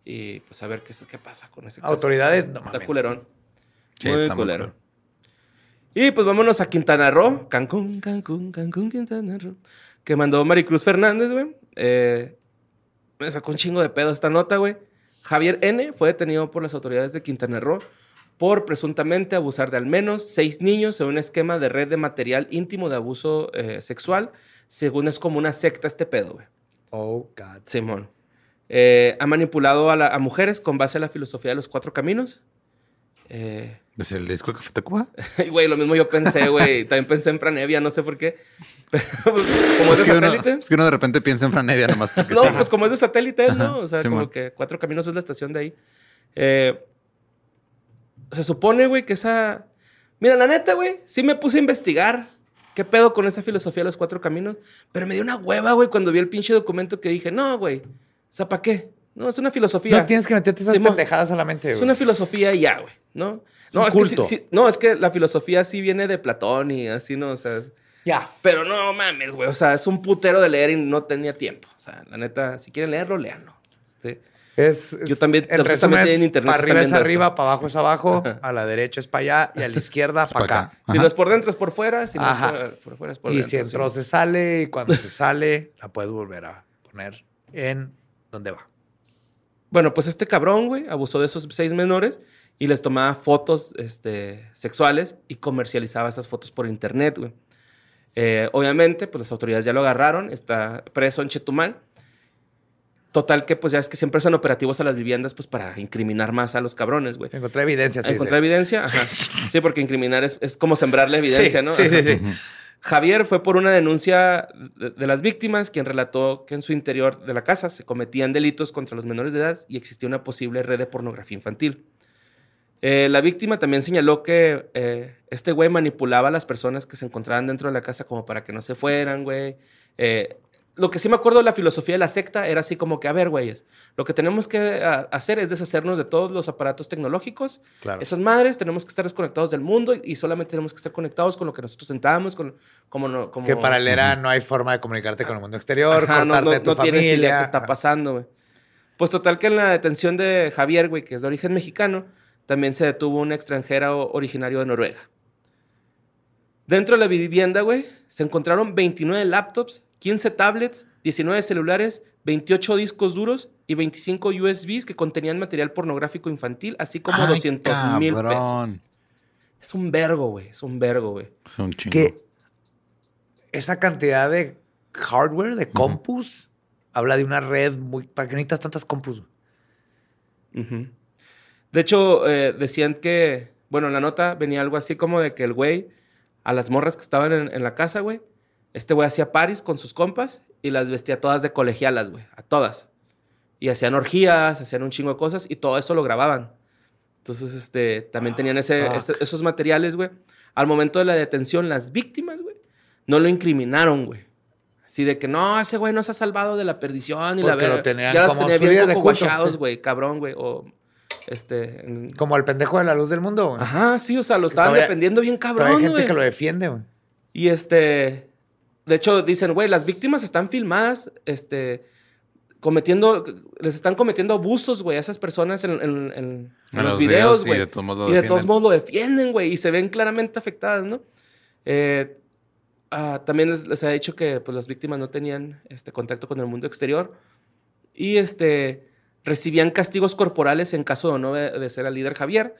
Speaker 6: Y pues a ver qué, es- qué pasa con ese caso.
Speaker 5: Autoridades,
Speaker 6: Está,
Speaker 5: no
Speaker 6: está culerón.
Speaker 7: Sí,
Speaker 6: muy
Speaker 7: está muy
Speaker 6: culero.
Speaker 7: culero.
Speaker 6: Y pues vámonos a Quintana Roo. Cancún, Cancún, Cancún, Quintana Roo. Que mandó Maricruz Fernández, güey. Eh, me sacó un chingo de pedo esta nota, güey. Javier N. fue detenido por las autoridades de Quintana Roo por presuntamente abusar de al menos seis niños en un esquema de red de material íntimo de abuso eh, sexual. Según es como una secta este pedo, güey.
Speaker 5: Oh, God.
Speaker 6: Simón. Eh, ha manipulado a, la- a mujeres con base a la filosofía de los cuatro caminos. Eh,
Speaker 7: ¿Es el disco de Café Tacuba? (laughs)
Speaker 6: güey, lo mismo yo pensé, güey. También pensé en Franevia, no sé por qué. (laughs) Pero, pues, como es
Speaker 7: Es
Speaker 6: de
Speaker 7: uno,
Speaker 6: satélite.
Speaker 7: es que uno de repente piensa en Franevia nomás porque
Speaker 6: No,
Speaker 7: sí.
Speaker 6: pues como es de satélite, ¿no? O sea, como que Cuatro Caminos es la estación de ahí. Eh, se supone, güey, que esa... Mira, la neta, güey, sí me puse a investigar qué pedo con esa filosofía de los Cuatro Caminos, pero me dio una hueva, güey, cuando vi el pinche documento que dije, no, güey, o sea, ¿para qué? No, es una filosofía.
Speaker 5: No tienes que meterte esas
Speaker 6: Simón.
Speaker 5: pendejadas solamente,
Speaker 6: Es
Speaker 5: güey.
Speaker 6: una filosofía y ya, güey, ¿no? No, es que sí- sí- no, es que la filosofía sí viene de Platón y así, ¿no? O sea, es-
Speaker 5: Ya.
Speaker 6: pero no mames, güey. O sea, es un putero de leer y no tenía tiempo. O sea, la neta, si quieren leerlo, leanlo. Este,
Speaker 5: Es,
Speaker 6: Yo también-
Speaker 5: En resumen, es
Speaker 6: tienen internet,
Speaker 5: para arriba es arriba,
Speaker 6: esto.
Speaker 5: para abajo es abajo, a la derecha es para allá y a la (laughs) izquierda para
Speaker 7: pa'
Speaker 5: acá.
Speaker 6: si no es por dentro, es por fuera. Si no es por, por fuera, es por
Speaker 5: Y
Speaker 6: dentro.
Speaker 5: si entró,
Speaker 6: sí.
Speaker 5: se sale. Y cuando se sale, la puedes volver a poner en donde va.
Speaker 6: Bueno, pues este cabrón, güey, abusó de esos seis menores y les tomaba fotos este, sexuales y comercializaba esas fotos por internet, güey. Eh, obviamente, pues las autoridades ya lo agarraron, está preso en Chetumal. Total que, pues ya es que siempre son operativos a las viviendas, pues para incriminar más a los cabrones, güey.
Speaker 5: Encontré evidencia. sí,
Speaker 6: ¿Encontrar evidencia? Ajá. (laughs) Sí, porque incriminar es, es como sembrar la evidencia,
Speaker 5: Sí,
Speaker 6: ¿no?
Speaker 5: sí, sí, sí.
Speaker 6: Javier fue por una denuncia de, de las víctimas, quien relató que en su interior de la casa se cometían delitos contra los menores de edad y existía una posible red de pornografía infantil. Eh, la víctima también señaló que eh, este güey manipulaba a las personas que se encontraban dentro de la casa como para que no se fueran, güey. Eh, lo que sí me acuerdo de la filosofía de la secta era así como que, a ver, güeyes, lo que tenemos que hacer es deshacernos de todos los aparatos tecnológicos
Speaker 5: Claro.
Speaker 6: esas madres tenemos que estar desconectados del mundo y, solamente tenemos que estar conectados con lo que nosotros sentamos, con como no, como
Speaker 5: Que para el ERA no hay forma de comunicarte con el mundo exterior,
Speaker 6: Ajá, no,
Speaker 5: cortarte
Speaker 6: no-
Speaker 5: de tu
Speaker 6: no tienes idea
Speaker 5: familia.
Speaker 6: qué está pasando, güey. Pues total que en la detención de Javier, güey, que es de origen mexicano, también se detuvo una extranjera o- originario de Noruega. Dentro de la vivienda, güey, se encontraron 29 laptops, 15 tablets, 19 celulares, 28 discos duros y 25 USBs que contenían material pornográfico infantil, así como
Speaker 7: Ay,
Speaker 6: 200 mil pesos. Es un vergo, güey. Es un vergo, güey.
Speaker 7: Es un chingo.
Speaker 5: Que esa cantidad de hardware, de compus, habla de una red muy... ¿Para qué necesitas tantas compus?
Speaker 6: Ujú. De hecho, eh, decían que, bueno, en la nota venía algo así como de que el güey, a las morras que estaban en, en la casa, güey, este güey hacía paris con sus compas y las vestía todas de colegialas, güey, a todas. Y hacían orgías, hacían un chingo de cosas y todo eso lo grababan. Entonces, este, también tenían ese-
Speaker 5: fuck.
Speaker 6: ese- esos materiales, güey. Al momento de la detención, las víctimas, güey, no lo incriminaron, güey. Así de que no, ese güey no se ha salvado de la perdición y la
Speaker 5: Porque lo
Speaker 6: verga.
Speaker 5: tenían
Speaker 6: Ya
Speaker 5: como
Speaker 6: tenía bien
Speaker 5: culto,
Speaker 6: guachados,
Speaker 5: sí.
Speaker 6: güey, cabrón, güey. O este. en-
Speaker 5: Como el pendejo de la luz del mundo, güey.
Speaker 6: Ajá, sí, o sea, lo estaban defendiendo bien
Speaker 5: Pero hay
Speaker 6: cabrón,
Speaker 5: gente
Speaker 6: güey.
Speaker 5: que lo defiende, güey.
Speaker 6: Y este. De hecho, dicen, güey, las víctimas están filmadas, este. Cometiendo. Les están cometiendo abusos, güey, a esas personas en, en- en- en
Speaker 7: En
Speaker 6: los, videos,
Speaker 7: y
Speaker 6: güey.
Speaker 7: de todos modos lo
Speaker 6: Y de todos
Speaker 7: defienden.
Speaker 6: modos lo defienden, güey. Y se ven claramente afectadas, ¿no? Eh, ah, también les, les ha dicho que pues, las víctimas no tenían este, contacto con el mundo exterior. Y este, recibían castigos corporales en caso de no de, de ser el líder Javier.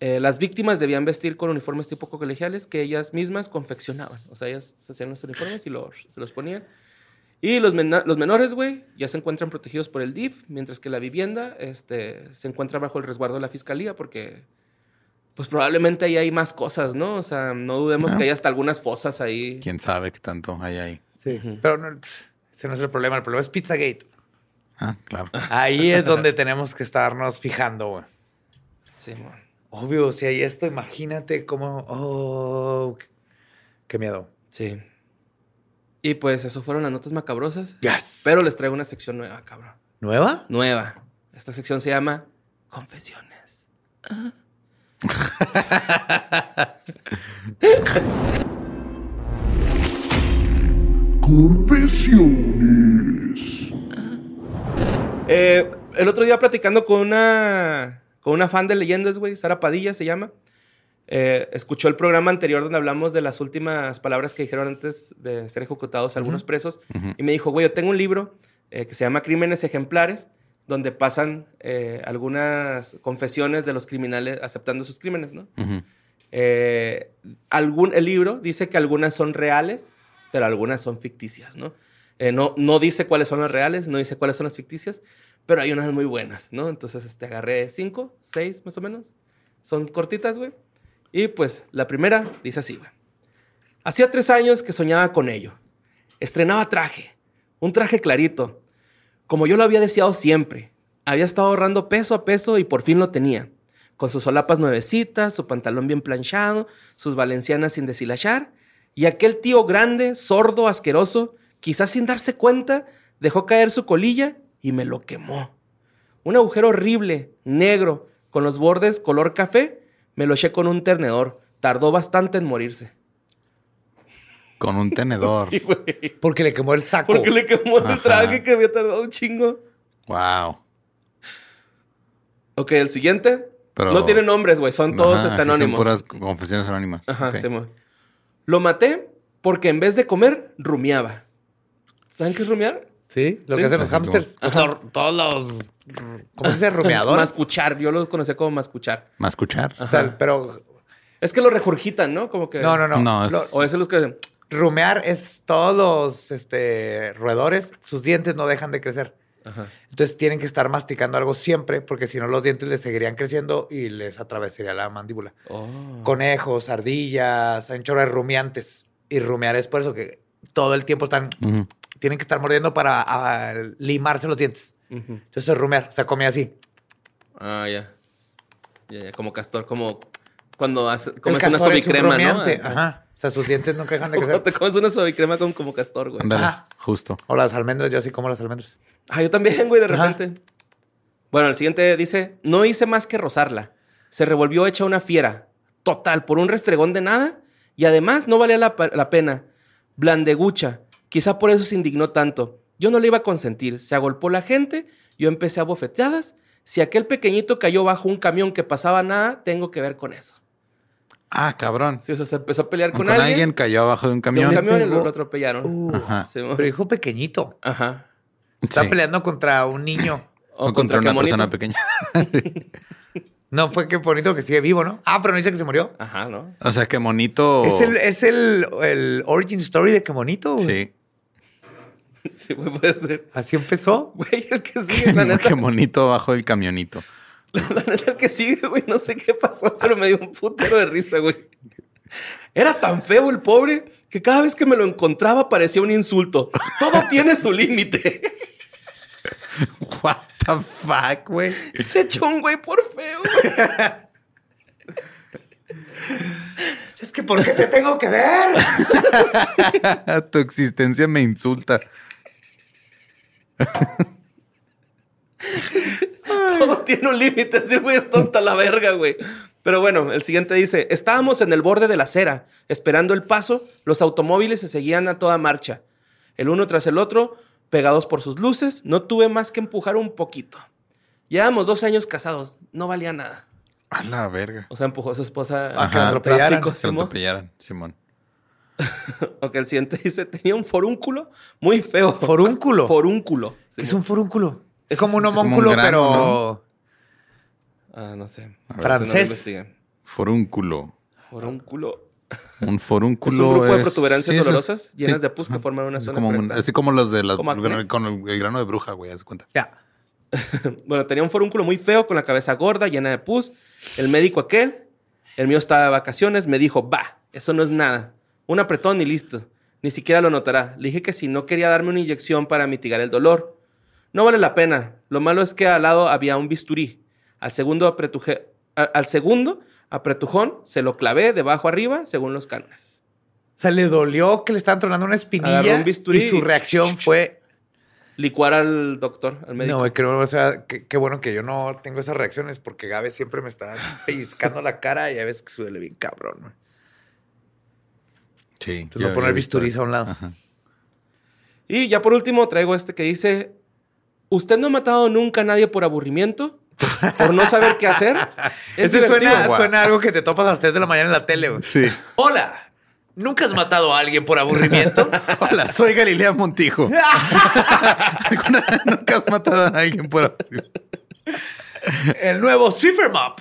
Speaker 6: Eh, las víctimas debían vestir con uniformes tipo colegiales que ellas mismas confeccionaban. O sea, ellas hacían los uniformes y los, se los ponían. Y los, mena- los menores, güey, ya se encuentran protegidos por el DIF, mientras que la vivienda este, se encuentra bajo el resguardo de la fiscalía porque, pues probablemente ahí hay más cosas, ¿no? O sea, no dudemos
Speaker 7: Ah.
Speaker 6: que hay hasta algunas fosas ahí.
Speaker 7: ¿Quién sabe qué tanto hay ahí?
Speaker 5: Sí. Pero no, ese no es el problema. El problema es Pizzagate.
Speaker 7: Ah, claro.
Speaker 5: Ahí es donde tenemos que estarnos fijando, güey.
Speaker 6: Sí, mon.
Speaker 5: Obvio, si hay esto, imagínate cómo... Oh, qué- miedo.
Speaker 6: Sí. Y pues eso fueron las notas macabrosas.
Speaker 5: Yes.
Speaker 6: Pero les traigo una sección nueva, cabrón.
Speaker 5: ¿Nueva?
Speaker 6: Nueva. Esta sección se llama Confesiones.
Speaker 3: Confesiones.
Speaker 6: Eh, el otro día platicando con una, con una fan de leyendas, güey, Sara Padilla se llama. eh, escuchó el programa anterior donde hablamos de las últimas palabras que dijeron antes de ser ejecutados algunos presos. Y me dijo, güey, yo tengo un libro eh, que se llama Crímenes Ejemplares, donde pasan eh, algunas confesiones de los criminales aceptando sus crímenes, ¿no? Algún, el libro dice que algunas son reales, pero algunas son ficticias, ¿no? No, no dice cuáles son las reales, no dice cuáles son las ficticias, pero hay unas muy buenas, ¿no? Entonces, este, agarré cinco, seis más o menos. Son cortitas, güey. Y pues la primera dice así, güey. Hacía tres años que soñaba con ello. Estrenaba traje, un traje clarito, como yo lo había deseado siempre. Había estado ahorrando peso a peso y por fin lo tenía. Con sus solapas nuevecitas, su pantalón bien planchado, sus valencianas sin deshilachar, y aquel tío grande, sordo, asqueroso, quizás sin darse cuenta, dejó caer su colilla y me lo quemó. Un agujero horrible, negro, con los bordes color café, me lo eché con un tenedor. Tardó bastante en morirse.
Speaker 7: Con un tenedor. (laughs)
Speaker 6: Sí, güey.
Speaker 5: Porque le quemó el saco.
Speaker 6: Porque le quemó el traje que había tardado un chingo.
Speaker 7: Wow.
Speaker 6: Ok, el siguiente.
Speaker 7: Pero-
Speaker 6: no tiene nombres, güey. Son todos
Speaker 7: Ajá, sí, son
Speaker 6: anónimos.
Speaker 7: puras confesiones anónimas.
Speaker 6: Ajá. Simón. Lo maté porque en vez de comer, rumiaba. ¿Saben qué es rumiar?
Speaker 5: Sí, lo
Speaker 6: Sí.
Speaker 5: que hacen los hamsters. O sea, todos los. ¿Cómo se dice? Rumeadores.
Speaker 6: Mascuchar. Yo los conocía como mascuchar.
Speaker 7: ¿Más escuchar?
Speaker 5: O sea, pero.
Speaker 6: Es que lo regurgitan, ¿no? Como que...
Speaker 5: No, no, no.
Speaker 7: No, es-
Speaker 5: Lo-
Speaker 6: O eso es los que hacen...
Speaker 5: rumear es todos los este, roedores, sus dientes no dejan de crecer.
Speaker 6: Ajá.
Speaker 5: Entonces tienen que estar masticando algo siempre, porque si no los dientes les seguirían creciendo y les atravesaría la mandíbula.
Speaker 6: Oh.
Speaker 5: Conejos, ardillas, hay un chorro de rumiantes. Y rumear es por eso que todo el tiempo están,
Speaker 7: Ujú.
Speaker 5: Tienen que estar mordiendo para ah, limarse los dientes.
Speaker 6: Ujú.
Speaker 5: Entonces es rumear, o sea, come así.
Speaker 6: Ah, ya. Ya, ya. Como castor, como... Cuando hace, comes una
Speaker 5: un
Speaker 6: sobicrema, ¿no?
Speaker 5: rumiante. Ajá. O sea, sus dientes nunca dejan de (laughs) crecer.
Speaker 6: te comes una sobicrema con, como castor, güey.
Speaker 5: Ajá.
Speaker 7: justo.
Speaker 5: O las almendras, yo así como las almendras.
Speaker 6: Ah, yo también, güey, de
Speaker 5: Ajá.
Speaker 6: repente. Bueno, el siguiente dice, no hice más que rozarla. Se revolvió hecha una fiera. Total, por un restregón de nada. Y además no valía la, la pena. Blandegucha. Quizá por eso se indignó tanto. Yo no le iba a consentir. Se agolpó la gente. Yo empecé a bofeteadas. Si aquel pequeñito cayó bajo un camión que pasaba nada, tengo que ver con eso.
Speaker 7: Ah, cabrón.
Speaker 6: Sí, o sea, se empezó a pelear
Speaker 7: Con,
Speaker 6: con,
Speaker 7: alguien,
Speaker 6: alguien.
Speaker 7: cayó abajo de un
Speaker 6: de un
Speaker 7: camión.
Speaker 6: camión y lo, atropellaron.
Speaker 5: Uh,
Speaker 7: Ajá.
Speaker 5: Pero hijo pequeñito.
Speaker 6: Ajá.
Speaker 5: Está
Speaker 7: Sí.
Speaker 5: peleando contra un niño. (laughs)
Speaker 7: O contra, una persona pequeña. (laughs)
Speaker 5: No fue que bonito que sigue vivo, ¿no? Ah, pero no dice que se murió.
Speaker 6: Ajá, ¿no?
Speaker 7: O sea, que monito.
Speaker 5: Es, el, es el, el origin story de que bonito.
Speaker 7: Sí. (laughs)
Speaker 6: Sí, güey, puede ser.
Speaker 5: Así empezó.
Speaker 6: Güey, el que sigue, la neta.
Speaker 7: que monito bajo el camionito. (laughs)
Speaker 6: La neta el que sigue, güey, no sé qué pasó, pero me dio un putero de risa, güey. Era tan feo el pobre que cada vez que me lo encontraba parecía un insulto. Todo (laughs) tiene su límite.
Speaker 7: What the fuck, güey.
Speaker 6: Se echó un güey por feo. güey.
Speaker 5: Es que ¿por qué te tengo que ver?
Speaker 7: tu existencia me insulta.
Speaker 6: Todo tiene un límite. Así, güey, está hasta la verga, güey. Pero bueno, el siguiente dice: Estábamos en el borde de la acera, esperando el paso. Los automóviles se seguían a toda marcha. El uno tras el otro, pegados por sus luces. No tuve más que empujar un poquito. Llevamos dos años casados. No valía nada.
Speaker 7: A la verga.
Speaker 6: O sea, empujó a su esposa
Speaker 5: A que lo atropellaran.
Speaker 7: Se lo
Speaker 6: Simón.
Speaker 7: Simón. (laughs)
Speaker 6: Ok, el siguiente dice, tenía un forúnculo muy feo.
Speaker 5: ¿Forúnculo? (laughs)
Speaker 6: Forúnculo.
Speaker 5: ¿Qué es un forúnculo? Es como un
Speaker 6: es
Speaker 7: como un
Speaker 5: homúnculo,
Speaker 7: grano,
Speaker 5: pero...
Speaker 6: Ah, no sé.
Speaker 5: Francés.
Speaker 6: No.
Speaker 7: Forúnculo.
Speaker 6: Forúnculo.
Speaker 7: Un (laughs)
Speaker 6: Es
Speaker 7: forúnculo
Speaker 6: un grupo de
Speaker 7: es-
Speaker 6: protuberancias
Speaker 7: sí, es-
Speaker 6: dolorosas llenas
Speaker 7: sí.
Speaker 6: de pus que forman una
Speaker 7: Es
Speaker 6: zona
Speaker 7: como un-. Así como los de la, con el, el grano de bruja, güey, haz cuenta.
Speaker 5: Ya.
Speaker 6: Bueno, tenía un forúnculo muy feo con la cabeza gorda, llena de pus. El médico aquel, el mío estaba de vacaciones, me dijo, va, eso no es nada. Un apretón y listo. Ni siquiera lo notará. Le dije que si no quería darme una inyección para mitigar el dolor. No vale la pena. Lo malo es que al lado había un bisturí. Al segundo, apretuje- al segundo apretujón se lo clavé de abajo arriba según los cánones.
Speaker 5: O sea, le dolió que le estaban tronando una espinilla
Speaker 6: un bisturí
Speaker 5: y su reacción fue...
Speaker 6: licuar al doctor, al médico.
Speaker 5: No, creo, o sea, qué qué bueno que yo no tengo esas reacciones porque Gabe siempre me está pellizcando la cara y a veces que suele bien cabrón.
Speaker 7: Sí.
Speaker 5: Entonces no poner bisturiz a un lado.
Speaker 7: Ajá.
Speaker 6: Y ya por último traigo este que dice, ¿usted no ha matado nunca a nadie por aburrimiento? ¿Por no saber qué hacer? (laughs) Es
Speaker 5: Ese suena, suena algo que te topas a las 3 de la mañana en la tele, güey.
Speaker 7: Sí.
Speaker 5: Hola, ¿nunca has matado a alguien por aburrimiento? (laughs)
Speaker 7: Hola, soy Galilea Montijo. (laughs) ¿Alguna- ¿Nunca has matado a alguien por
Speaker 5: El nuevo Swiffer Mop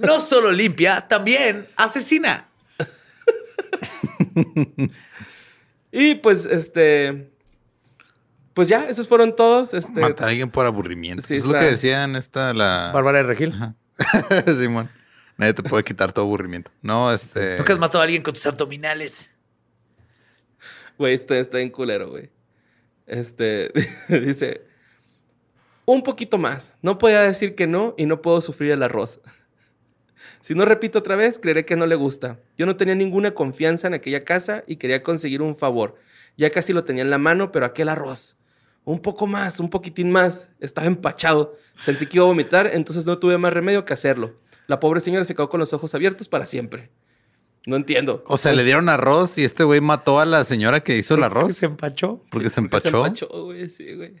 Speaker 5: no solo limpia, también asesina. (laughs)
Speaker 6: Y pues, este... Pues ya, esos fueron todos. Este,
Speaker 7: matar a alguien por aburrimiento?
Speaker 6: Sí,
Speaker 7: es lo que decían esta la
Speaker 5: Bárbara de Regil. (laughs)
Speaker 7: Simón. Nadie te puede quitar tu aburrimiento. No, este.
Speaker 5: ¿Nunca has matado a alguien con tus abdominales?
Speaker 6: Güey, este está bien culero, güey. Este, (laughs) dice, un poquito más. No podía decir que no y no puedo sufrir el arroz. Si no repito otra vez, creeré que no le gusta. Yo no tenía ninguna confianza en aquella casa y quería conseguir un favor. Ya casi lo tenía en la mano, pero aquel arroz. Un poco más, un poquitín más. Estaba empachado. Sentí que iba a vomitar, entonces no tuve más remedio que hacerlo. La pobre señora se quedó con los ojos abiertos para siempre. No entiendo.
Speaker 7: O sea, le dieron arroz y este güey mató a la señora que hizo el
Speaker 5: ¿Que
Speaker 7: arroz
Speaker 5: se empachó?
Speaker 7: porque se
Speaker 6: Porque
Speaker 7: empachó.
Speaker 6: Se empachó, güey, sí, güey.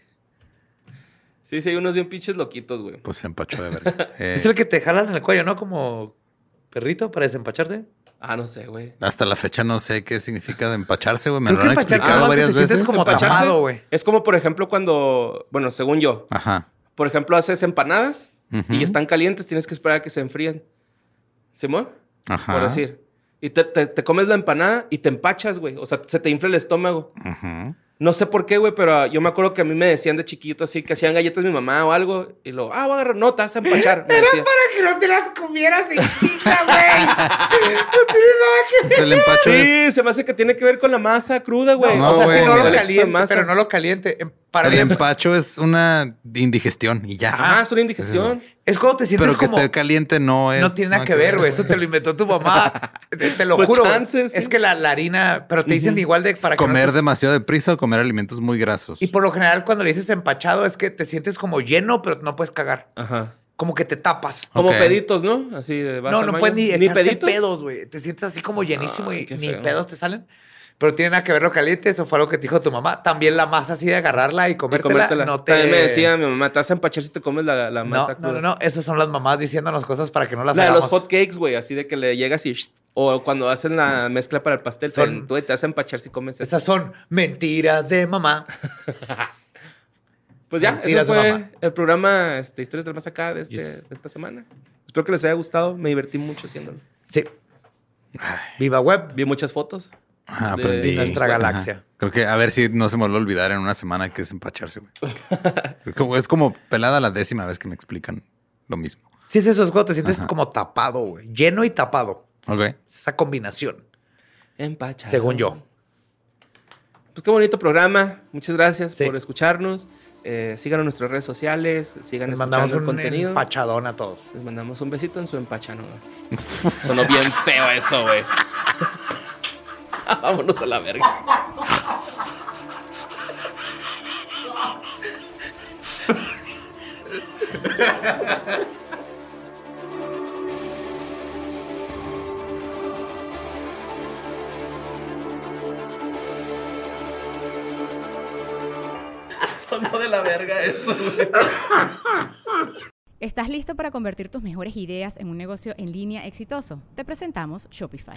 Speaker 6: Sí, sí, hay unos bien pinches loquitos, güey.
Speaker 7: Pues se empachó de verga. (laughs) Eh,
Speaker 5: Es el que te jalan en el cuello, ¿no? Como perrito para desempacharte.
Speaker 6: Ah, no sé, güey.
Speaker 7: hasta la fecha no sé qué significa de empacharse, güey. Me lo han explicado
Speaker 5: ah,
Speaker 7: varias veces.
Speaker 5: como
Speaker 6: Empacharse
Speaker 5: tapado, güey.
Speaker 6: Es como, por ejemplo, cuando, bueno, según yo,
Speaker 7: Ajá.
Speaker 6: por ejemplo, haces empanadas y están calientes, tienes que esperar a que se enfríen. ¿Simón?
Speaker 7: Ajá.
Speaker 6: Por decir. Y te, te- te comes la empanada y te empachas, güey. O sea, se te infla el estómago.
Speaker 7: Ujú.
Speaker 6: No sé por qué, güey, pero ah, yo me acuerdo que a mí me decían de chiquito así, que hacían galletas mi mamá o algo. Y luego, ah, voy a agarrar, no, te vas a (laughs) empachar. me decía.
Speaker 5: que no te las comieras en chica, güey. (laughs) No tiene nada que ver.
Speaker 7: El empacho
Speaker 6: Sí,
Speaker 7: es.
Speaker 6: se me hace que tiene que ver con la masa cruda, güey.
Speaker 7: No,
Speaker 5: o sea, sí,
Speaker 7: güey,
Speaker 5: no lo caliente, pero no lo caliente. Para
Speaker 7: El empacho es una indigestión y ya.
Speaker 6: Ajá, es una indigestión.
Speaker 5: es cuando te sientes
Speaker 7: Pero que
Speaker 5: como...
Speaker 7: esté caliente no es.
Speaker 5: no tiene nada que ver, güey. Eso te lo inventó tu mamá. (laughs) Te, te lo
Speaker 6: Pues
Speaker 5: juro. güey.
Speaker 6: chance, sí.
Speaker 5: Es que la, la harina... Pero te dicen igual de... Para que no
Speaker 7: Comer
Speaker 5: te-
Speaker 7: demasiado deprisa o comer alimentos muy grasos.
Speaker 5: Y por lo general cuando le dices empachado es que te sientes como lleno, pero no puedes cagar.
Speaker 6: Ajá.
Speaker 5: Como que te tapas.
Speaker 6: Como peditos, ¿no? Así de
Speaker 5: No, no puedes ni,
Speaker 6: ni
Speaker 5: echarte
Speaker 6: peditos.
Speaker 5: pedos, güey. Te sientes así como llenísimo
Speaker 6: Ay,
Speaker 5: y ni
Speaker 6: feo.
Speaker 5: pedos te salen. Pero tiene nada que ver lo caliente. Eso fue algo que te dijo tu mamá. También la masa así de agarrarla y
Speaker 6: Y
Speaker 5: comértela,
Speaker 6: comértela.
Speaker 5: no te...
Speaker 6: También me decía mi mamá, te vas a empachar si te comes la, la masa
Speaker 5: no,
Speaker 6: cruda.
Speaker 5: no, no. Esas son las mamás diciéndonos cosas para que no las
Speaker 6: La los hot cakes, güey, así de que le llegas y... O cuando hacen la mezcla para el pastel,
Speaker 5: Son-
Speaker 6: te, tú te vas a empachar si comes.
Speaker 5: Esas son mentiras de mamá. (laughs)
Speaker 6: Pues ya,
Speaker 5: mentiras
Speaker 6: eso fue el programa este, Historias del Más Acá de, este-
Speaker 5: Yes.
Speaker 6: de esta semana. Espero que les haya gustado. Me divertí mucho haciéndolo.
Speaker 5: Sí. Viva web.
Speaker 6: Vi muchas fotos.
Speaker 7: Ah,
Speaker 6: de
Speaker 7: aprendí.
Speaker 5: nuestra
Speaker 7: Ajá.
Speaker 5: galaxia.
Speaker 7: Creo que a ver si no se me va a olvidar en una semana que es empacharse, güey. (laughs) Es como- pelada la décima vez que me explican lo mismo.
Speaker 5: Sí, es eso. Es cuando te sientes como tapado, güey. Lleno y tapado.
Speaker 7: Ok.
Speaker 5: Es esa combinación.
Speaker 6: Empachado.
Speaker 5: Según yo.
Speaker 6: Pues qué bonito programa. Muchas gracias
Speaker 5: Sí.
Speaker 6: por escucharnos. Eh, síganos en nuestras redes sociales. Sigan
Speaker 5: Les
Speaker 6: escuchando
Speaker 5: mandamos
Speaker 6: el
Speaker 5: un
Speaker 6: contenido.
Speaker 5: empachadón a todos.
Speaker 6: Les mandamos un besito en su empachano. Sonó bien feo eso, güey. (laughs) (laughs) Vámonos a la verga. (laughs) Sonó de la verga eso.
Speaker 2: ¿Estás listo para convertir tus mejores ideas en un negocio en línea exitoso? Te presentamos Shopify.